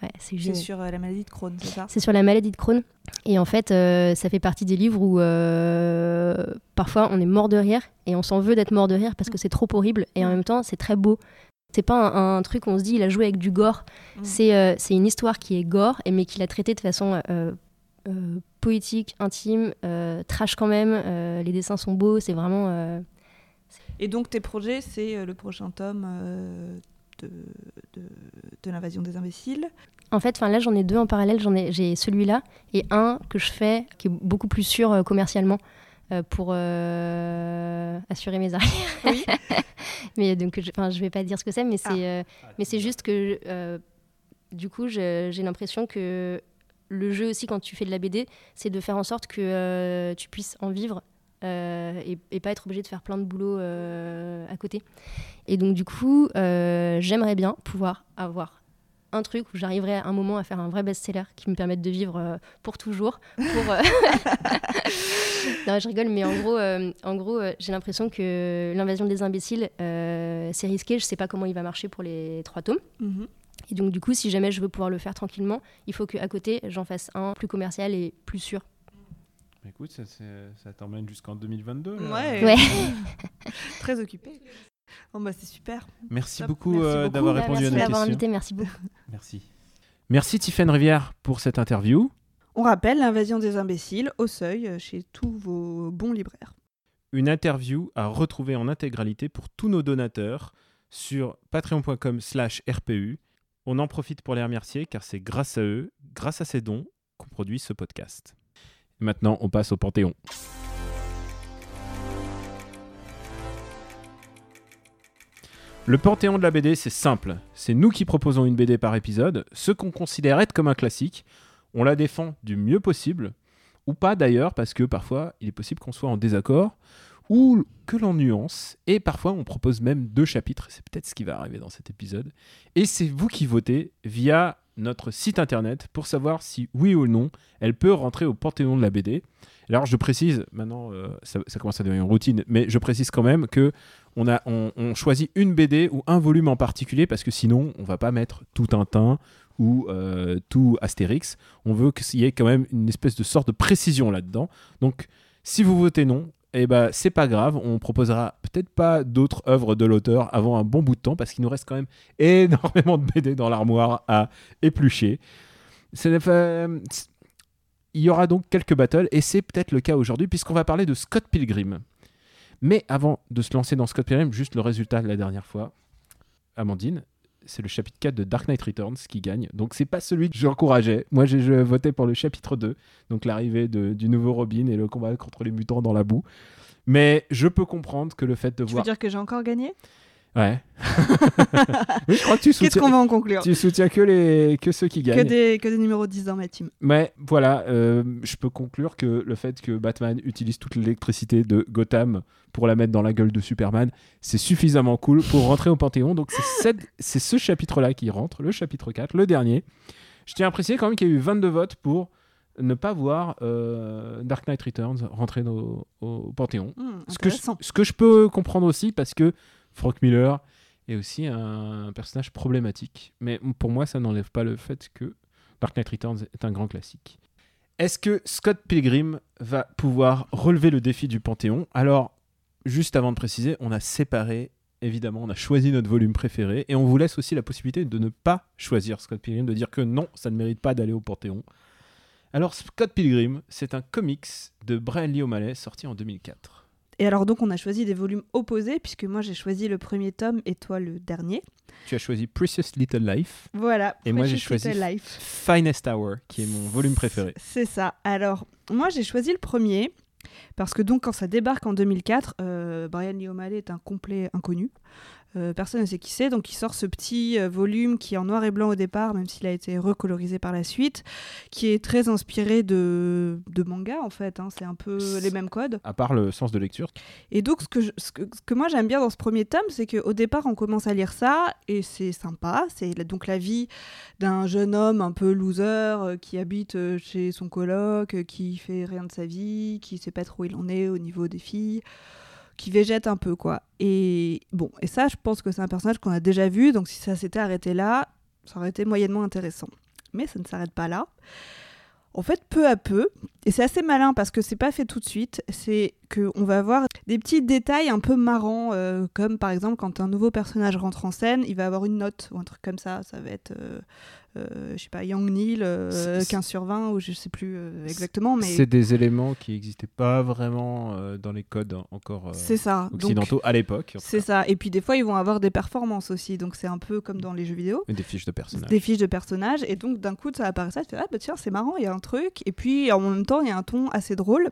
Ouais, c'est sur euh, la maladie de Crohn, c'est ça? C'est sur la maladie de Crohn. Et en fait, euh, ça fait partie des livres où euh, parfois on est mort de rire et on s'en veut d'être mort de rire parce que c'est trop horrible et en même temps c'est très beau. C'est pas un, un truc où on se dit il a joué avec du gore. Mm. C'est une histoire qui est gore et mais qu'il a traité de façon poétique, intime, trash quand même. Les dessins sont beaux, c'est vraiment. Et donc, tes projets, c'est le prochain tome de, de, de l'invasion des imbéciles. En fait, enfin là j'en ai deux en parallèle. J'en ai j'ai celui-là et un que je fais qui est beaucoup plus sûr euh, commercialement euh, pour euh, assurer mes arrières. Oui. mais donc je, je vais pas dire ce que c'est, mais c'est Ah. euh, mais c'est juste que euh, du coup je- j'ai l'impression que le jeu aussi quand tu fais de la BD, c'est de faire en sorte que euh, tu puisses en vivre. euh, et, et pas être obligé de faire plein de boulot euh, à côté. Et donc du coup, euh, j'aimerais bien pouvoir avoir un truc où j'arriverai à un moment à faire un vrai best-seller qui me permette de vivre euh, pour toujours. Pour, euh, non, je rigole, mais en gros, euh, en gros euh, j'ai l'impression que l'invasion des imbéciles, euh, c'est risqué. Je sais pas comment il va marcher pour les trois tomes. Mhm. Et donc, du coup, si jamais je veux pouvoir le faire tranquillement, il faut qu'à côté, j'en fasse un plus commercial et plus sûr. Écoute, ça, c'est- ça t'emmène jusqu'en 2022. là. Ouais. Ouais. Très occupé. Bah, c'est super. Merci Top. beaucoup, Merci euh, beaucoup. d'avoir Bah, répondu merci à nos d'avoir questions. invité, merci beaucoup. Merci. Merci Tiffaine Rivière pour cette interview. On rappelle l'invasion des imbéciles au seuil euh, chez tous vos bons libraires. Une interview à retrouver en intégralité pour tous nos donateurs sur patreon.com slash RPU. On en profite pour les remercier car c'est grâce à eux, grâce à ces dons, qu'on produit ce podcast. Maintenant, on passe au Panthéon. Le Panthéon de la BD, c'est simple. C'est nous qui proposons une BD par épisode, ce qu'on considère être comme un classique. On la défend du mieux possible, ou pas d'ailleurs, parce que parfois il est possible qu'on soit en désaccord, ou que l'on nuance, et parfois on propose même deux chapitres, c'est peut-être ce qui va arriver dans cet épisode, et c'est vous qui votez via notre site internet pour savoir si oui ou non elle peut rentrer au panthéon de la BD. Alors je précise, maintenant euh, ça, ça commence à devenir une routine, mais je précise quand même que on, a, on, choisit une BD ou un volume en particulier parce que sinon on va pas mettre tout teint ou euh, tout Astérix. On veut qu'il y ait quand même une espèce de sorte de précision là-dedans. Donc si vous votez non, eh ben c'est pas grave, on proposera peut-être pas d'autres œuvres de l'auteur avant un bon bout de temps parce qu'il nous reste quand même énormément de BD dans l'armoire à éplucher. Il y aura donc quelques battles et c'est peut-être le cas aujourd'hui puisqu'on va parler de Scott Pilgrim. Mais avant de se lancer dans Scott Pilgrim, juste le résultat de la dernière fois, Amandine, c'est le chapitre 4 de Dark Knight Returns qui gagne. Donc c'est pas celui que j'encourageais. Moi j'ai je votais pour le chapitre 2, donc l'arrivée du nouveau Robin et le combat contre les mutants dans la boue. Mais je peux comprendre que le fait de Tu veux voir... dire que j'ai encore gagné? Ouais. oui, je crois que tu Qu'est-ce soutiens, qu'on va en conclure tu soutiens que, les... que ceux qui que gagnent. des, que des numéros 10 dans ma team. Mais voilà, euh, je peux conclure que le fait que Batman utilise toute l'électricité de Gotham pour la mettre dans la gueule de Superman, c'est suffisamment cool pour rentrer au Panthéon. Donc c'est cette- c'est ce chapitre-là qui rentre, le chapitre 4, le dernier. Je tiens à préciser quand même qu'il y a eu 22 votes pour ne pas voir euh, Dark Knight Returns rentrer au, au Panthéon. Ce que, je, intéressant. ce que je peux comprendre aussi parce que Frank Miller et aussi un personnage problématique. Mais pour moi, ça n'enlève pas le fait que Dark Knight Returns est un grand classique. Est-ce que Scott Pilgrim va pouvoir relever le défi du Panthéon? Alors, juste avant de préciser, on a séparé, évidemment, on a choisi notre volume préféré, et on vous laisse aussi la possibilité de ne pas choisir Scott Pilgrim, de dire que non, ça ne mérite pas d'aller au Panthéon. Alors, Scott Pilgrim, c'est un comics de Brian Lee O'Malley sorti en 2004. Et alors donc on a choisi des volumes opposés puisque moi j'ai choisi le premier tome et toi le dernier. Tu as choisi Precious Little Life. Voilà. Et moi j'ai choisi Life. Finest Hour qui est mon volume préféré. C'est ça. Alors moi j'ai choisi le premier parce que donc quand ça débarque en 2004, euh, Brian Lee O'Malley est un complet inconnu. Euh, personne ne sait qui c'est, donc il sort ce petit euh, volume qui est en noir et blanc au départ, même s'il a été recolorisé par la suite, qui est très inspiré de, de manga en fait, hein. c'est un peu les mêmes codes. À part le sens de lecture. Et donc ce que, ce que, moi j'aime bien dans ce premier tome, c'est qu'au départ on commence à lire ça, et c'est sympa, c'est donc la vie d'un jeune homme un peu loser euh, qui habite chez son coloc, qui fait rien de sa vie, qui sait pas trop où il en est au niveau des filles qui végète un peu, quoi. Et bon, et ça, je pense que c'est un personnage qu'on a déjà vu, donc si ça s'était arrêté là, ça aurait été moyennement intéressant. Mais ça ne s'arrête pas là. En fait, peu à peu, et c'est assez malin parce que c'est pas fait tout de suite, c'est qu'on va avoir des petits détails un peu marrants, euh, comme par exemple quand un nouveau personnage rentre en scène, il va avoir une note ou un truc comme ça. Ça va être euh, euh, je sais pas, Young Neil, 15 euh, sur 20, ou je sais plus exactement. mais C'est des éléments qui n'existaient pas vraiment dans les codes encore ça. occidentaux à l'époque. C'est ça. Et puis des fois, ils vont avoir des performances aussi. Donc c'est un peu comme dans les jeux vidéo. Et des fiches de personnages. Des fiches de personnages. Et donc d'un coup, ça apparaît ça. Tu fais, ah bah tiens, c'est marrant, il y a un truc. Et puis en même temps, il y a un ton assez drôle.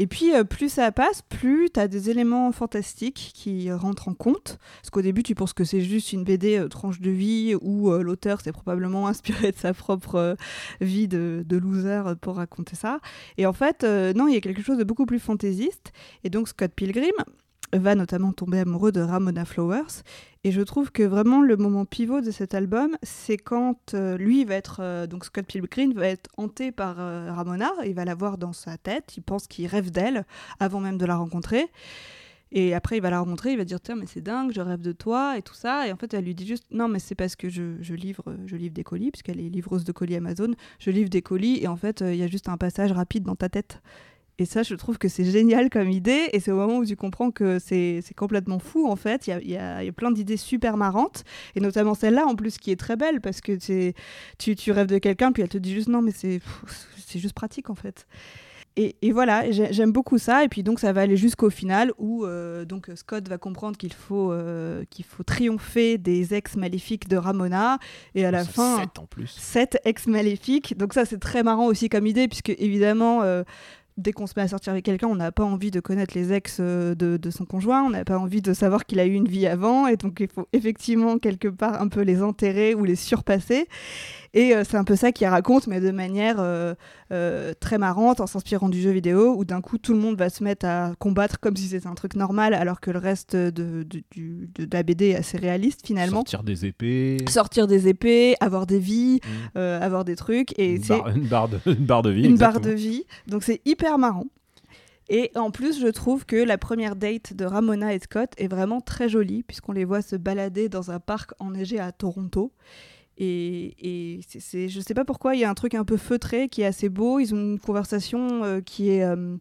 Et puis, euh, plus ça passe, plus tu as des éléments fantastiques qui rentrent en compte. Parce qu'au début, tu penses que c'est juste une BD euh, tranche de vie où euh, l'auteur s'est probablement inspiré de sa propre vie de, de, loser pour raconter ça. Et en fait, non, il y a quelque chose de beaucoup plus fantaisiste. Et donc, Scott Pilgrim, va notamment tomber amoureux de Ramona Flowers. Et je trouve que vraiment le moment pivot de cet album, c'est quand euh, lui va être, euh, donc Scott Pilgrim va être hanté par euh, Ramona, il va la voir dans sa tête, il pense qu'il rêve d'elle avant même de la rencontrer. Et après, il va la rencontrer, il va dire Tiens, mais c'est dingue, je rêve de toi et tout ça. Et en fait, elle lui dit juste Non, mais c'est parce que je, je, livre, je livre des colis, puisqu'elle est livreuse de colis Amazon. Je livre des colis et en fait, il y a juste un passage rapide dans ta tête. Et ça, je trouve que c'est génial comme idée. Et c'est au moment où tu comprends que c'est complètement fou, en fait. Il y a, y a, plein d'idées super marrantes. Et notamment celle-là, en plus, qui est très belle, parce que tu, tu rêves de quelqu'un, puis elle te dit juste non, mais c'est juste pratique, en fait. Et, et, voilà, j'aime beaucoup ça. Et puis donc ça va aller jusqu'au final où euh, donc Scott va comprendre qu'il faut euh, qu'il faut triompher des ex maléfiques de Ramona. Et à la fin, sept en plus. Sept ex maléfiques. Donc ça c'est très marrant aussi comme idée puisque évidemment euh, dès qu'on se met à sortir avec quelqu'un, on n'a pas envie de connaître les ex euh, de, son conjoint, on n'a pas envie de savoir qu'il a eu une vie avant, et donc il faut effectivement quelque part un peu les enterrer ou les surpasser. Et euh, c'est un peu ça qu'il raconte, mais de manière euh, euh, très marrante, en s'inspirant du jeu vidéo, où d'un coup tout le monde va se mettre à combattre comme si c'était un truc normal, alors que le reste de, de, la BD est assez réaliste finalement. Sortir des épées. Sortir des épées, avoir des vies, mmh. avoir des trucs. Et une, barre, une, barre de, une barre de vie. Une barre de vie. Donc c'est hyper marrant. Et en plus, je trouve que la première date de Ramona et Scott est vraiment très jolie, puisqu'on les voit se balader dans un parc enneigé à Toronto. Et, et c'est, je sais pas pourquoi, il y a un truc un peu feutré qui est assez beau. Ils ont une conversation euh, qui est euh,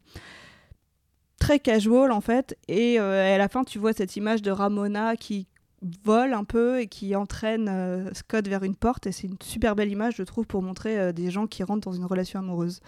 très casual en fait. Et euh, à la fin, tu vois cette image de Ramona qui vole un peu et qui entraîne Scott vers une porte. Et c'est une super belle image, je trouve, pour montrer des gens qui rentrent dans une relation amoureuse.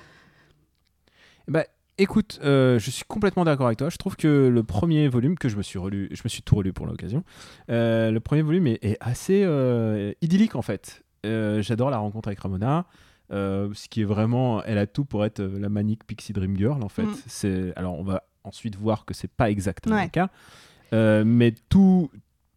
Bah, Écoute, euh, je suis complètement d'accord avec toi. Je trouve que le premier volume que je me suis relu, je me suis tout relu pour l'occasion. Euh, le premier volume est, assez euh, idyllique en fait. J'adore la rencontre avec Ramona. ce qui est vraiment, elle a tout pour être la manique Pixie Dream Girl en fait. Mm. C'est, alors on va ensuite voir que c'est pas exactement le cas, mais tout,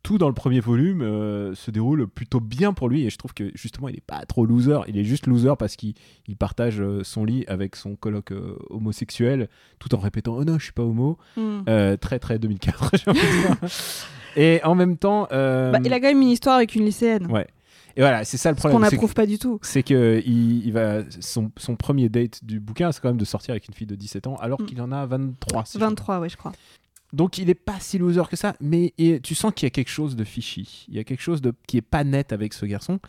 tout dans le premier volume euh, se déroule plutôt bien pour lui et je trouve que justement il n'est pas trop loser il est juste loser parce qu'il partage euh, son lit avec son coloc euh, homosexuel tout en répétant oh non je suis pas homo hmm. très très 2004 et en même temps bah, il a quand même une histoire avec une lycéenne ouais et voilà, c'est ça le problème. qu'on n'approuve pas du tout. C'est que il, va, son, son, premier date du bouquin, c'est quand même de sortir avec une fille de 17 ans, alors hmm. qu'il en a 23. 23, oui, je crois. Donc il est pas si loser que ça, mais et tu sens qu'il y a quelque chose de fishy. Il y a quelque chose de, qui est pas net avec ce garçon.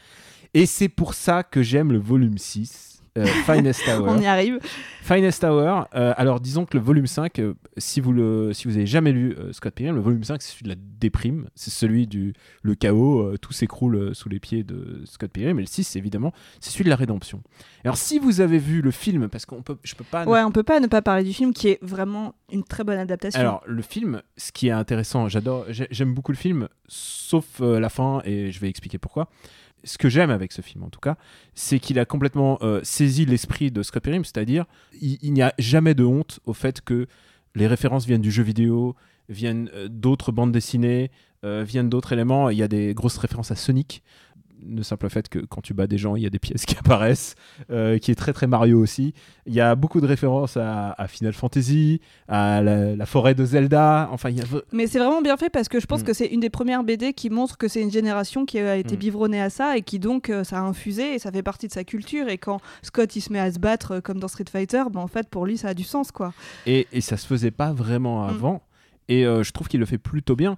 Et c'est pour ça que j'aime le volume 6. Euh, Finest Hour. On y arrive. Finest Hour. euh, alors disons que le volume 5, euh, si vous le, si vous avez jamais lu Scott Pilgrim, le volume 5 c'est celui de la déprime, c'est celui du le chaos, tout s'écroule sous les pieds de Scott Pilgrim. Et le 6 évidemment, c'est celui de la rédemption. Alors si vous avez vu le film, parce qu'on peut, je peux pas. ne Ouais, on peut pas ne pas parler du film qui est vraiment une très bonne adaptation. Alors, le film, ce qui est intéressant, j'adore, j'ai- j'aime beaucoup le film, sauf la fin, et je vais expliquer pourquoi. Ce que j'aime avec ce film, en tout cas, c'est qu'il a complètement euh, saisi l'esprit de Scott c'est-à-dire, il, il n'y a jamais de honte au fait que les références viennent du jeu vidéo, viennent euh, d'autres bandes dessinées, euh, viennent d'autres éléments. Il y a des grosses références à Sonic. Le simple fait que quand tu bats des gens, il y a des pièces qui apparaissent, euh, qui est très très Mario aussi. Il y a beaucoup de références à, à Final Fantasy, à la, la forêt de Zelda. Enfin, il y a Mais c'est vraiment bien fait parce que je pense Mm. que c'est une des premières BD qui montre que c'est une génération qui a été Mm. biberonnée à ça et qui donc euh, ça a infusé et ça fait partie de sa culture. Et quand Scott il se met à se battre euh, comme dans Street Fighter, ben, en fait pour lui ça a du sens quoi. et, et ça se faisait pas vraiment Mm. avant. Et euh, je trouve qu'il le fait plutôt bien.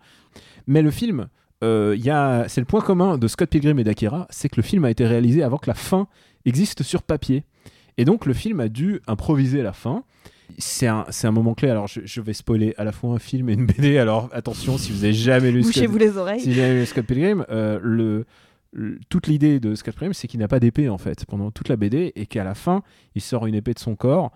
Mais le film, euh, c'est le point commun de Scott Pilgrim et d'Akira, c'est que le film a été réalisé avant que la fin existe sur papier. Et donc le film a dû improviser la fin. C'est un, un moment clé. Alors je, je vais spoiler à la fois un film et une BD. Alors attention, si vous avez jamais lu Scott, Bouchez-vous les oreilles. si vous avez lu Scott Pilgrim, euh, le, le- toute l'idée de Scott Pilgrim, c'est qu'il n'a pas d'épée en fait pendant toute la BD et qu'à la fin, il sort une épée de son corps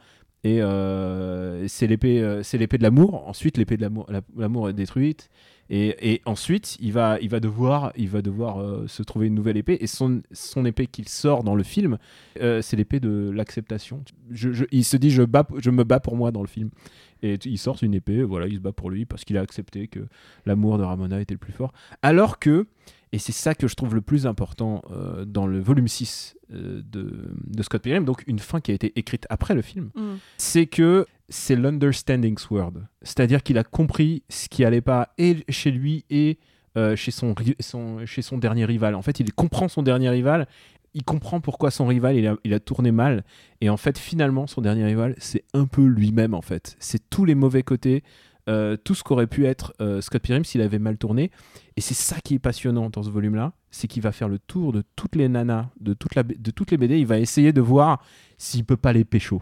et euh, c'est l'épée, euh, c'est l'épée de l'amour. Ensuite, l'épée de l'amour, la- l'amour est détruite et, et ensuite, il va, il va devoir, il va devoir euh, se trouver une nouvelle épée et son, son épée qu'il sort dans le film, euh, c'est l'épée de l'acceptation. Je- je- il se dit je, bats, je me bats pour moi dans le film. Et il sort une épée, voilà, il se bat pour lui parce qu'il a accepté que l'amour de Ramona était le plus fort. Alors que, et c'est ça que je trouve le plus important euh, dans le volume 6 euh, de, de Scott Pilgrim, donc une fin qui a été écrite après le film, Mm. c'est que c'est l'understanding sword. C'est-à-dire qu'il a compris ce qui allait pas et chez lui et euh, chez, son, chez son dernier rival. En fait, il comprend son dernier rival, il comprend pourquoi son rival il a tourné mal. Et en fait, finalement, son dernier rival, c'est un peu lui-même, en fait. C'est tous les mauvais côtés, euh, tout ce qu'aurait pu être euh, Scott Pilgrim s'il avait mal tourné. Et c'est ça qui est passionnant dans ce volume-là, c'est qu'il va faire le tour de toutes les nanas, de, toute la, de toutes les BD. Il va essayer de voir s'il peut pas les pécho.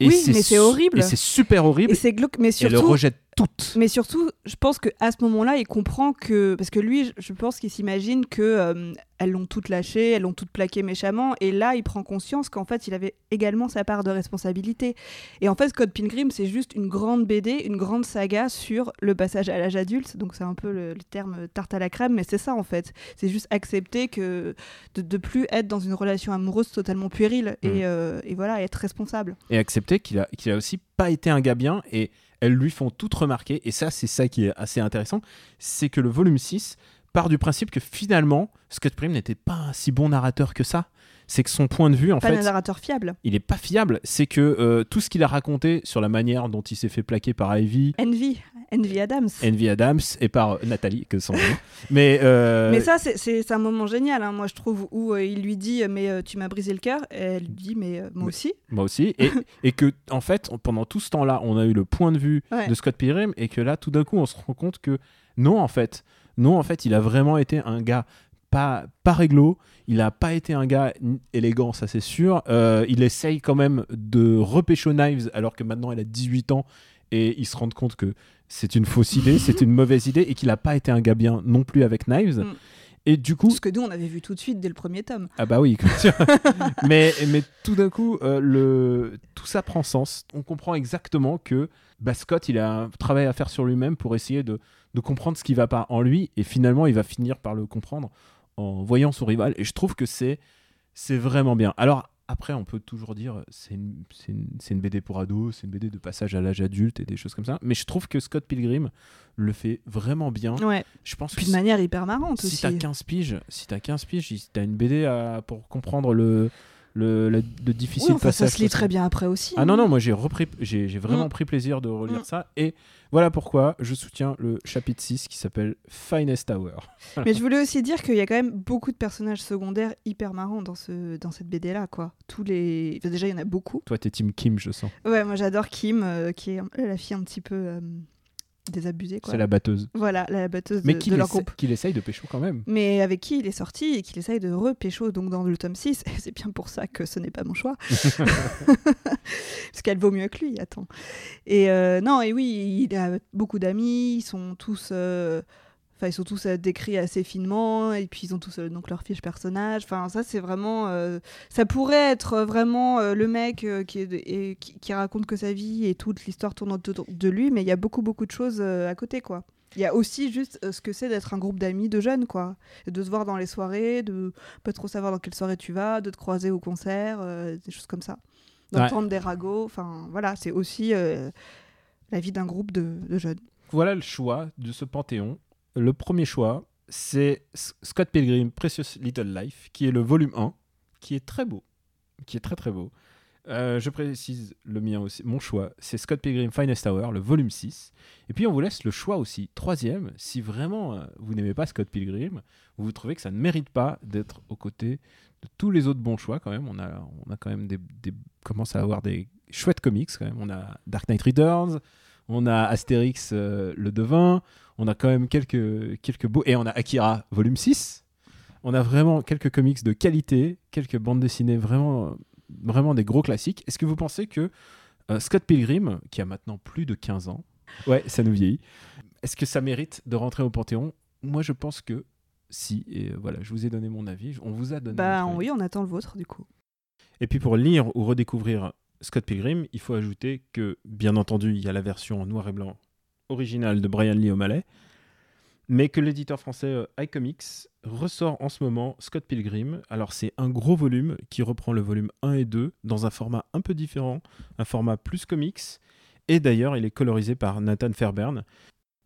Oui, mais c'est horrible. Et c'est super horrible. Et c'est glauque, mais Et elle le surtout, rejette toutes. Mais surtout, je pense que à ce moment-là, il comprend que parce que lui, je- pense qu'il s'imagine que euh, elles l'ont toutes lâché, elles l'ont toutes plaqué méchamment, et là, il prend conscience qu'en fait, il avait également sa part de responsabilité. Et en fait, Code Pilgrim, c'est juste une grande BD, une grande saga sur le passage à l'âge adulte. Donc c'est un peu le, le terme tarte à la crème, mais c'est ça en fait. C'est juste accepter que de, de plus être dans une relation amoureuse totalement puérile Mm. et, euh, et voilà, être responsable. et accepter qu'il a, qu'il a aussi pas été un gars bien et elles lui font toutes remarquer et ça c'est ça qui est assez intéressant c'est que le volume 6 part du principe que finalement Scott Pilgrim n'était pas un si bon narrateur que ça. C'est que son point de vue en Pas fait un narrateur fiable. il est pas fiable. C'est que euh, tout ce qu'il a raconté sur la manière dont il s'est fait plaquer par Ivy Envy, Envy Adams. Envy Adams et par euh, Nathalie que son nom mais, euh, Mais ça, c'est- un moment génial, hein, moi je trouve, où euh, il lui dit Mais euh, tu m'as brisé le cœur. Et elle lui dit Mais moi aussi. moi aussi et, et que en fait pendant tout ce temps là on a eu le point de vue Ouais. de Scott Pilgrim et que là tout d'un coup on se rend compte que non en fait non en fait il a vraiment été un gars pas, pas réglo il a pas été un gars élégant ça c'est sûr Euh, il essaye quand même de repêcher Knives alors que maintenant elle a 18 ans et il se rend compte que c'est une fausse idée c'est une mauvaise idée et qu'il a pas été un gars bien non plus avec Knives Mm. et du coup Ce que nous, on avait vu tout de suite dès le premier tome. ah bah oui, mais, mais tout d'un coup, euh, le... tout ça prend sens. On comprend exactement que bah, Scott, il a un travail à faire sur lui-même pour essayer de, de comprendre ce qui va pas en lui. Et finalement, il va finir par le comprendre en voyant son rival. Et je trouve que c'est, c'est vraiment bien. Alors, après, on peut toujours dire c'est une, BD pour ados, c'est une BD de passage à l'âge adulte et des choses comme ça. Mais je trouve que Scott Pilgrim le fait vraiment bien. Ouais. Je pense Puis de manière hyper marrante si aussi. t'as 15 piges, si t'as 15 piges, si t'as une BD à- pour comprendre le, le, le- le difficile Oui, enfin, ça passage. se lit très bien après aussi. Ah hein. non, non, moi j'ai repris, j'ai vraiment Mm. pris plaisir de relire Mm. ça. Et voilà pourquoi je soutiens le chapitre 6 qui s'appelle Finest Hour. Mais je voulais aussi dire qu'il y a quand même beaucoup de personnages secondaires hyper marrants dans, ce, dans cette BD-là. quoi. Tous les... enfin, déjà, il y en a beaucoup. Toi, t'es Team Kim, je sens. Ouais, moi j'adore Kim, euh, qui est la fille un petit peu. euh, désabusé. C'est la batteuse. Voilà, la batteuse Mais de, qu'il de leur groupe. qu'il essaye de pécho quand même. Mais avec qui il est sorti et qu'il essaye de repécho donc dans le tome 6. Et c'est bien pour ça que ce n'est pas mon choix. Parce qu'elle vaut mieux que lui, attends. Et euh, non, et oui, il a beaucoup d'amis, ils sont tous. euh, Enfin, ils sont tous euh, décrits assez finement, et puis ils ont tous euh, donc leur fiche personnage. Enfin, ça, c'est vraiment. euh, ça pourrait être vraiment euh, le mec euh, qui, est- et qui, qui raconte que sa vie et toute l'histoire tourne autour de lui, mais il y a beaucoup, beaucoup de choses à côté, quoi. Il y a aussi juste ce que c'est d'être un groupe d'amis de jeunes, quoi. De se voir dans les soirées, de pas trop savoir dans quelle soirée tu vas, de te croiser au concert, des choses comme ça. D'entendre des ragots, enfin voilà, c'est aussi la vie d'un groupe de, de jeunes. Voilà le choix de ce panthéon. Le premier choix, c'est Scott Pilgrim Precious Little Life, qui est le volume 1, qui est très beau. Qui est très très beau. Euh, je précise le mien aussi. Mon choix, c'est Scott Pilgrim Finest Hour, le volume 6. Et puis on vous laisse le choix aussi. Troisième, si vraiment euh, vous n'aimez pas Scott Pilgrim, vous trouvez que ça ne mérite pas d'être aux côtés de tous les autres bons choix quand même. On a, on a quand même des- commence à avoir des chouettes comics quand même. On a Dark Knight Returns, on a Astérix euh, le Devin, on a quand même quelques, quelques beaux... Et on a Akira volume 6. On a vraiment quelques comics de qualité, quelques bandes dessinées vraiment, vraiment des gros classiques. Est-ce que vous pensez que euh, Scott Pilgrim, qui a maintenant plus de 15 ans, ouais, ça nous vieillit, est-ce que ça mérite de rentrer au Panthéon? Moi, je pense que si. Et voilà, je vous ai donné mon avis. On vous a donné. Bah oui, on attend le vôtre du coup. Et puis pour lire ou redécouvrir Scott Pilgrim, il faut ajouter que, bien entendu, il y a la version en noir et blanc originale de Brian Lee O'Malley, mais que l'éditeur français euh, iComics ressort en ce moment Scott Pilgrim. Alors c'est un gros volume qui reprend le volume 1 et 2 dans un format un peu différent, un format plus comics, et d'ailleurs il est colorisé par Nathan Fairbairn.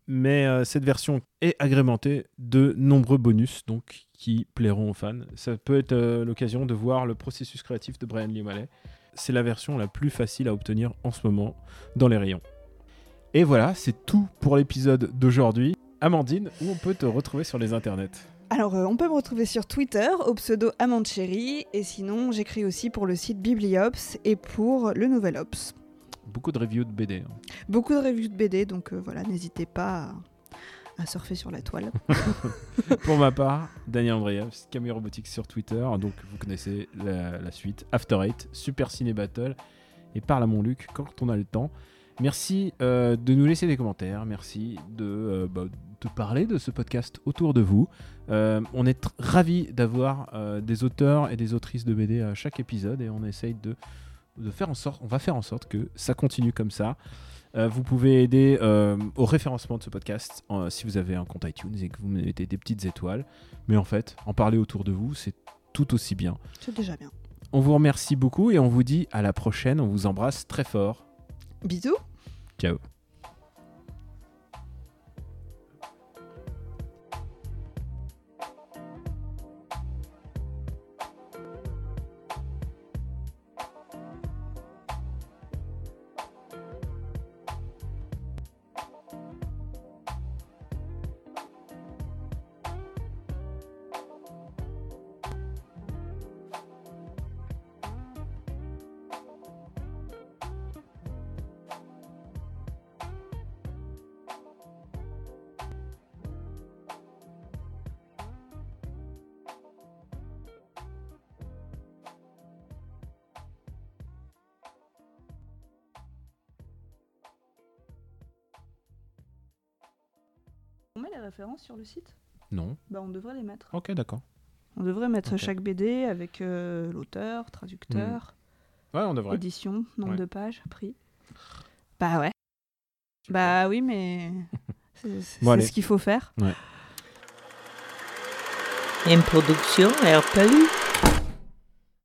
Mais euh, cette version est agrémentée de nombreux bonus donc qui plairont aux fans. Ça peut être euh, l'occasion de voir le processus créatif de Brian Lee O'Malley. C'est la version la plus facile à obtenir en ce moment dans les rayons. Et voilà, c'est tout pour l'épisode d'aujourd'hui. Amandine, où on peut te retrouver sur les internets Alors, euh, on peut me retrouver sur Twitter au pseudo Amande Chérie, et sinon, j'écris aussi pour le site Bibliops et pour le Nouvel Ops. Beaucoup de reviews de BD. hein. Beaucoup de revues de BD, donc euh, voilà, n'hésitez pas surfer sur la toile. Pour ma part, Daniel Andreev, Camille Robotics sur Twitter. Donc vous connaissez la, suite. After Eight, Super Ciné Battle et Parle à mon Luc quand on a le temps. Merci euh, de nous laisser des commentaires. Merci de, euh, bah, de parler de ce podcast autour de vous. Euh, on est ravis d'avoir des auteurs et des autrices de BD à chaque épisode et on essaye de, de faire en sorte, on va faire en sorte que ça continue comme ça. Euh, vous pouvez aider euh, au référencement de ce podcast euh, si vous avez un compte iTunes et que vous mettez des petites étoiles. Mais en fait, en parler autour de vous, c'est tout aussi bien. C'est déjà bien. On vous remercie beaucoup et on vous dit à la prochaine. On vous embrasse très fort. Bisous Ciao. Références sur le site Non. Bah, on devrait les mettre. Ok, d'accord. On devrait mettre chaque BD avec euh, l'auteur, traducteur, Ouais, on devrait. édition, nombre Ouais. de pages, prix. Bah ouais. Bah oui, mais c'est Bon, ce qu'il faut faire. Une production RPU.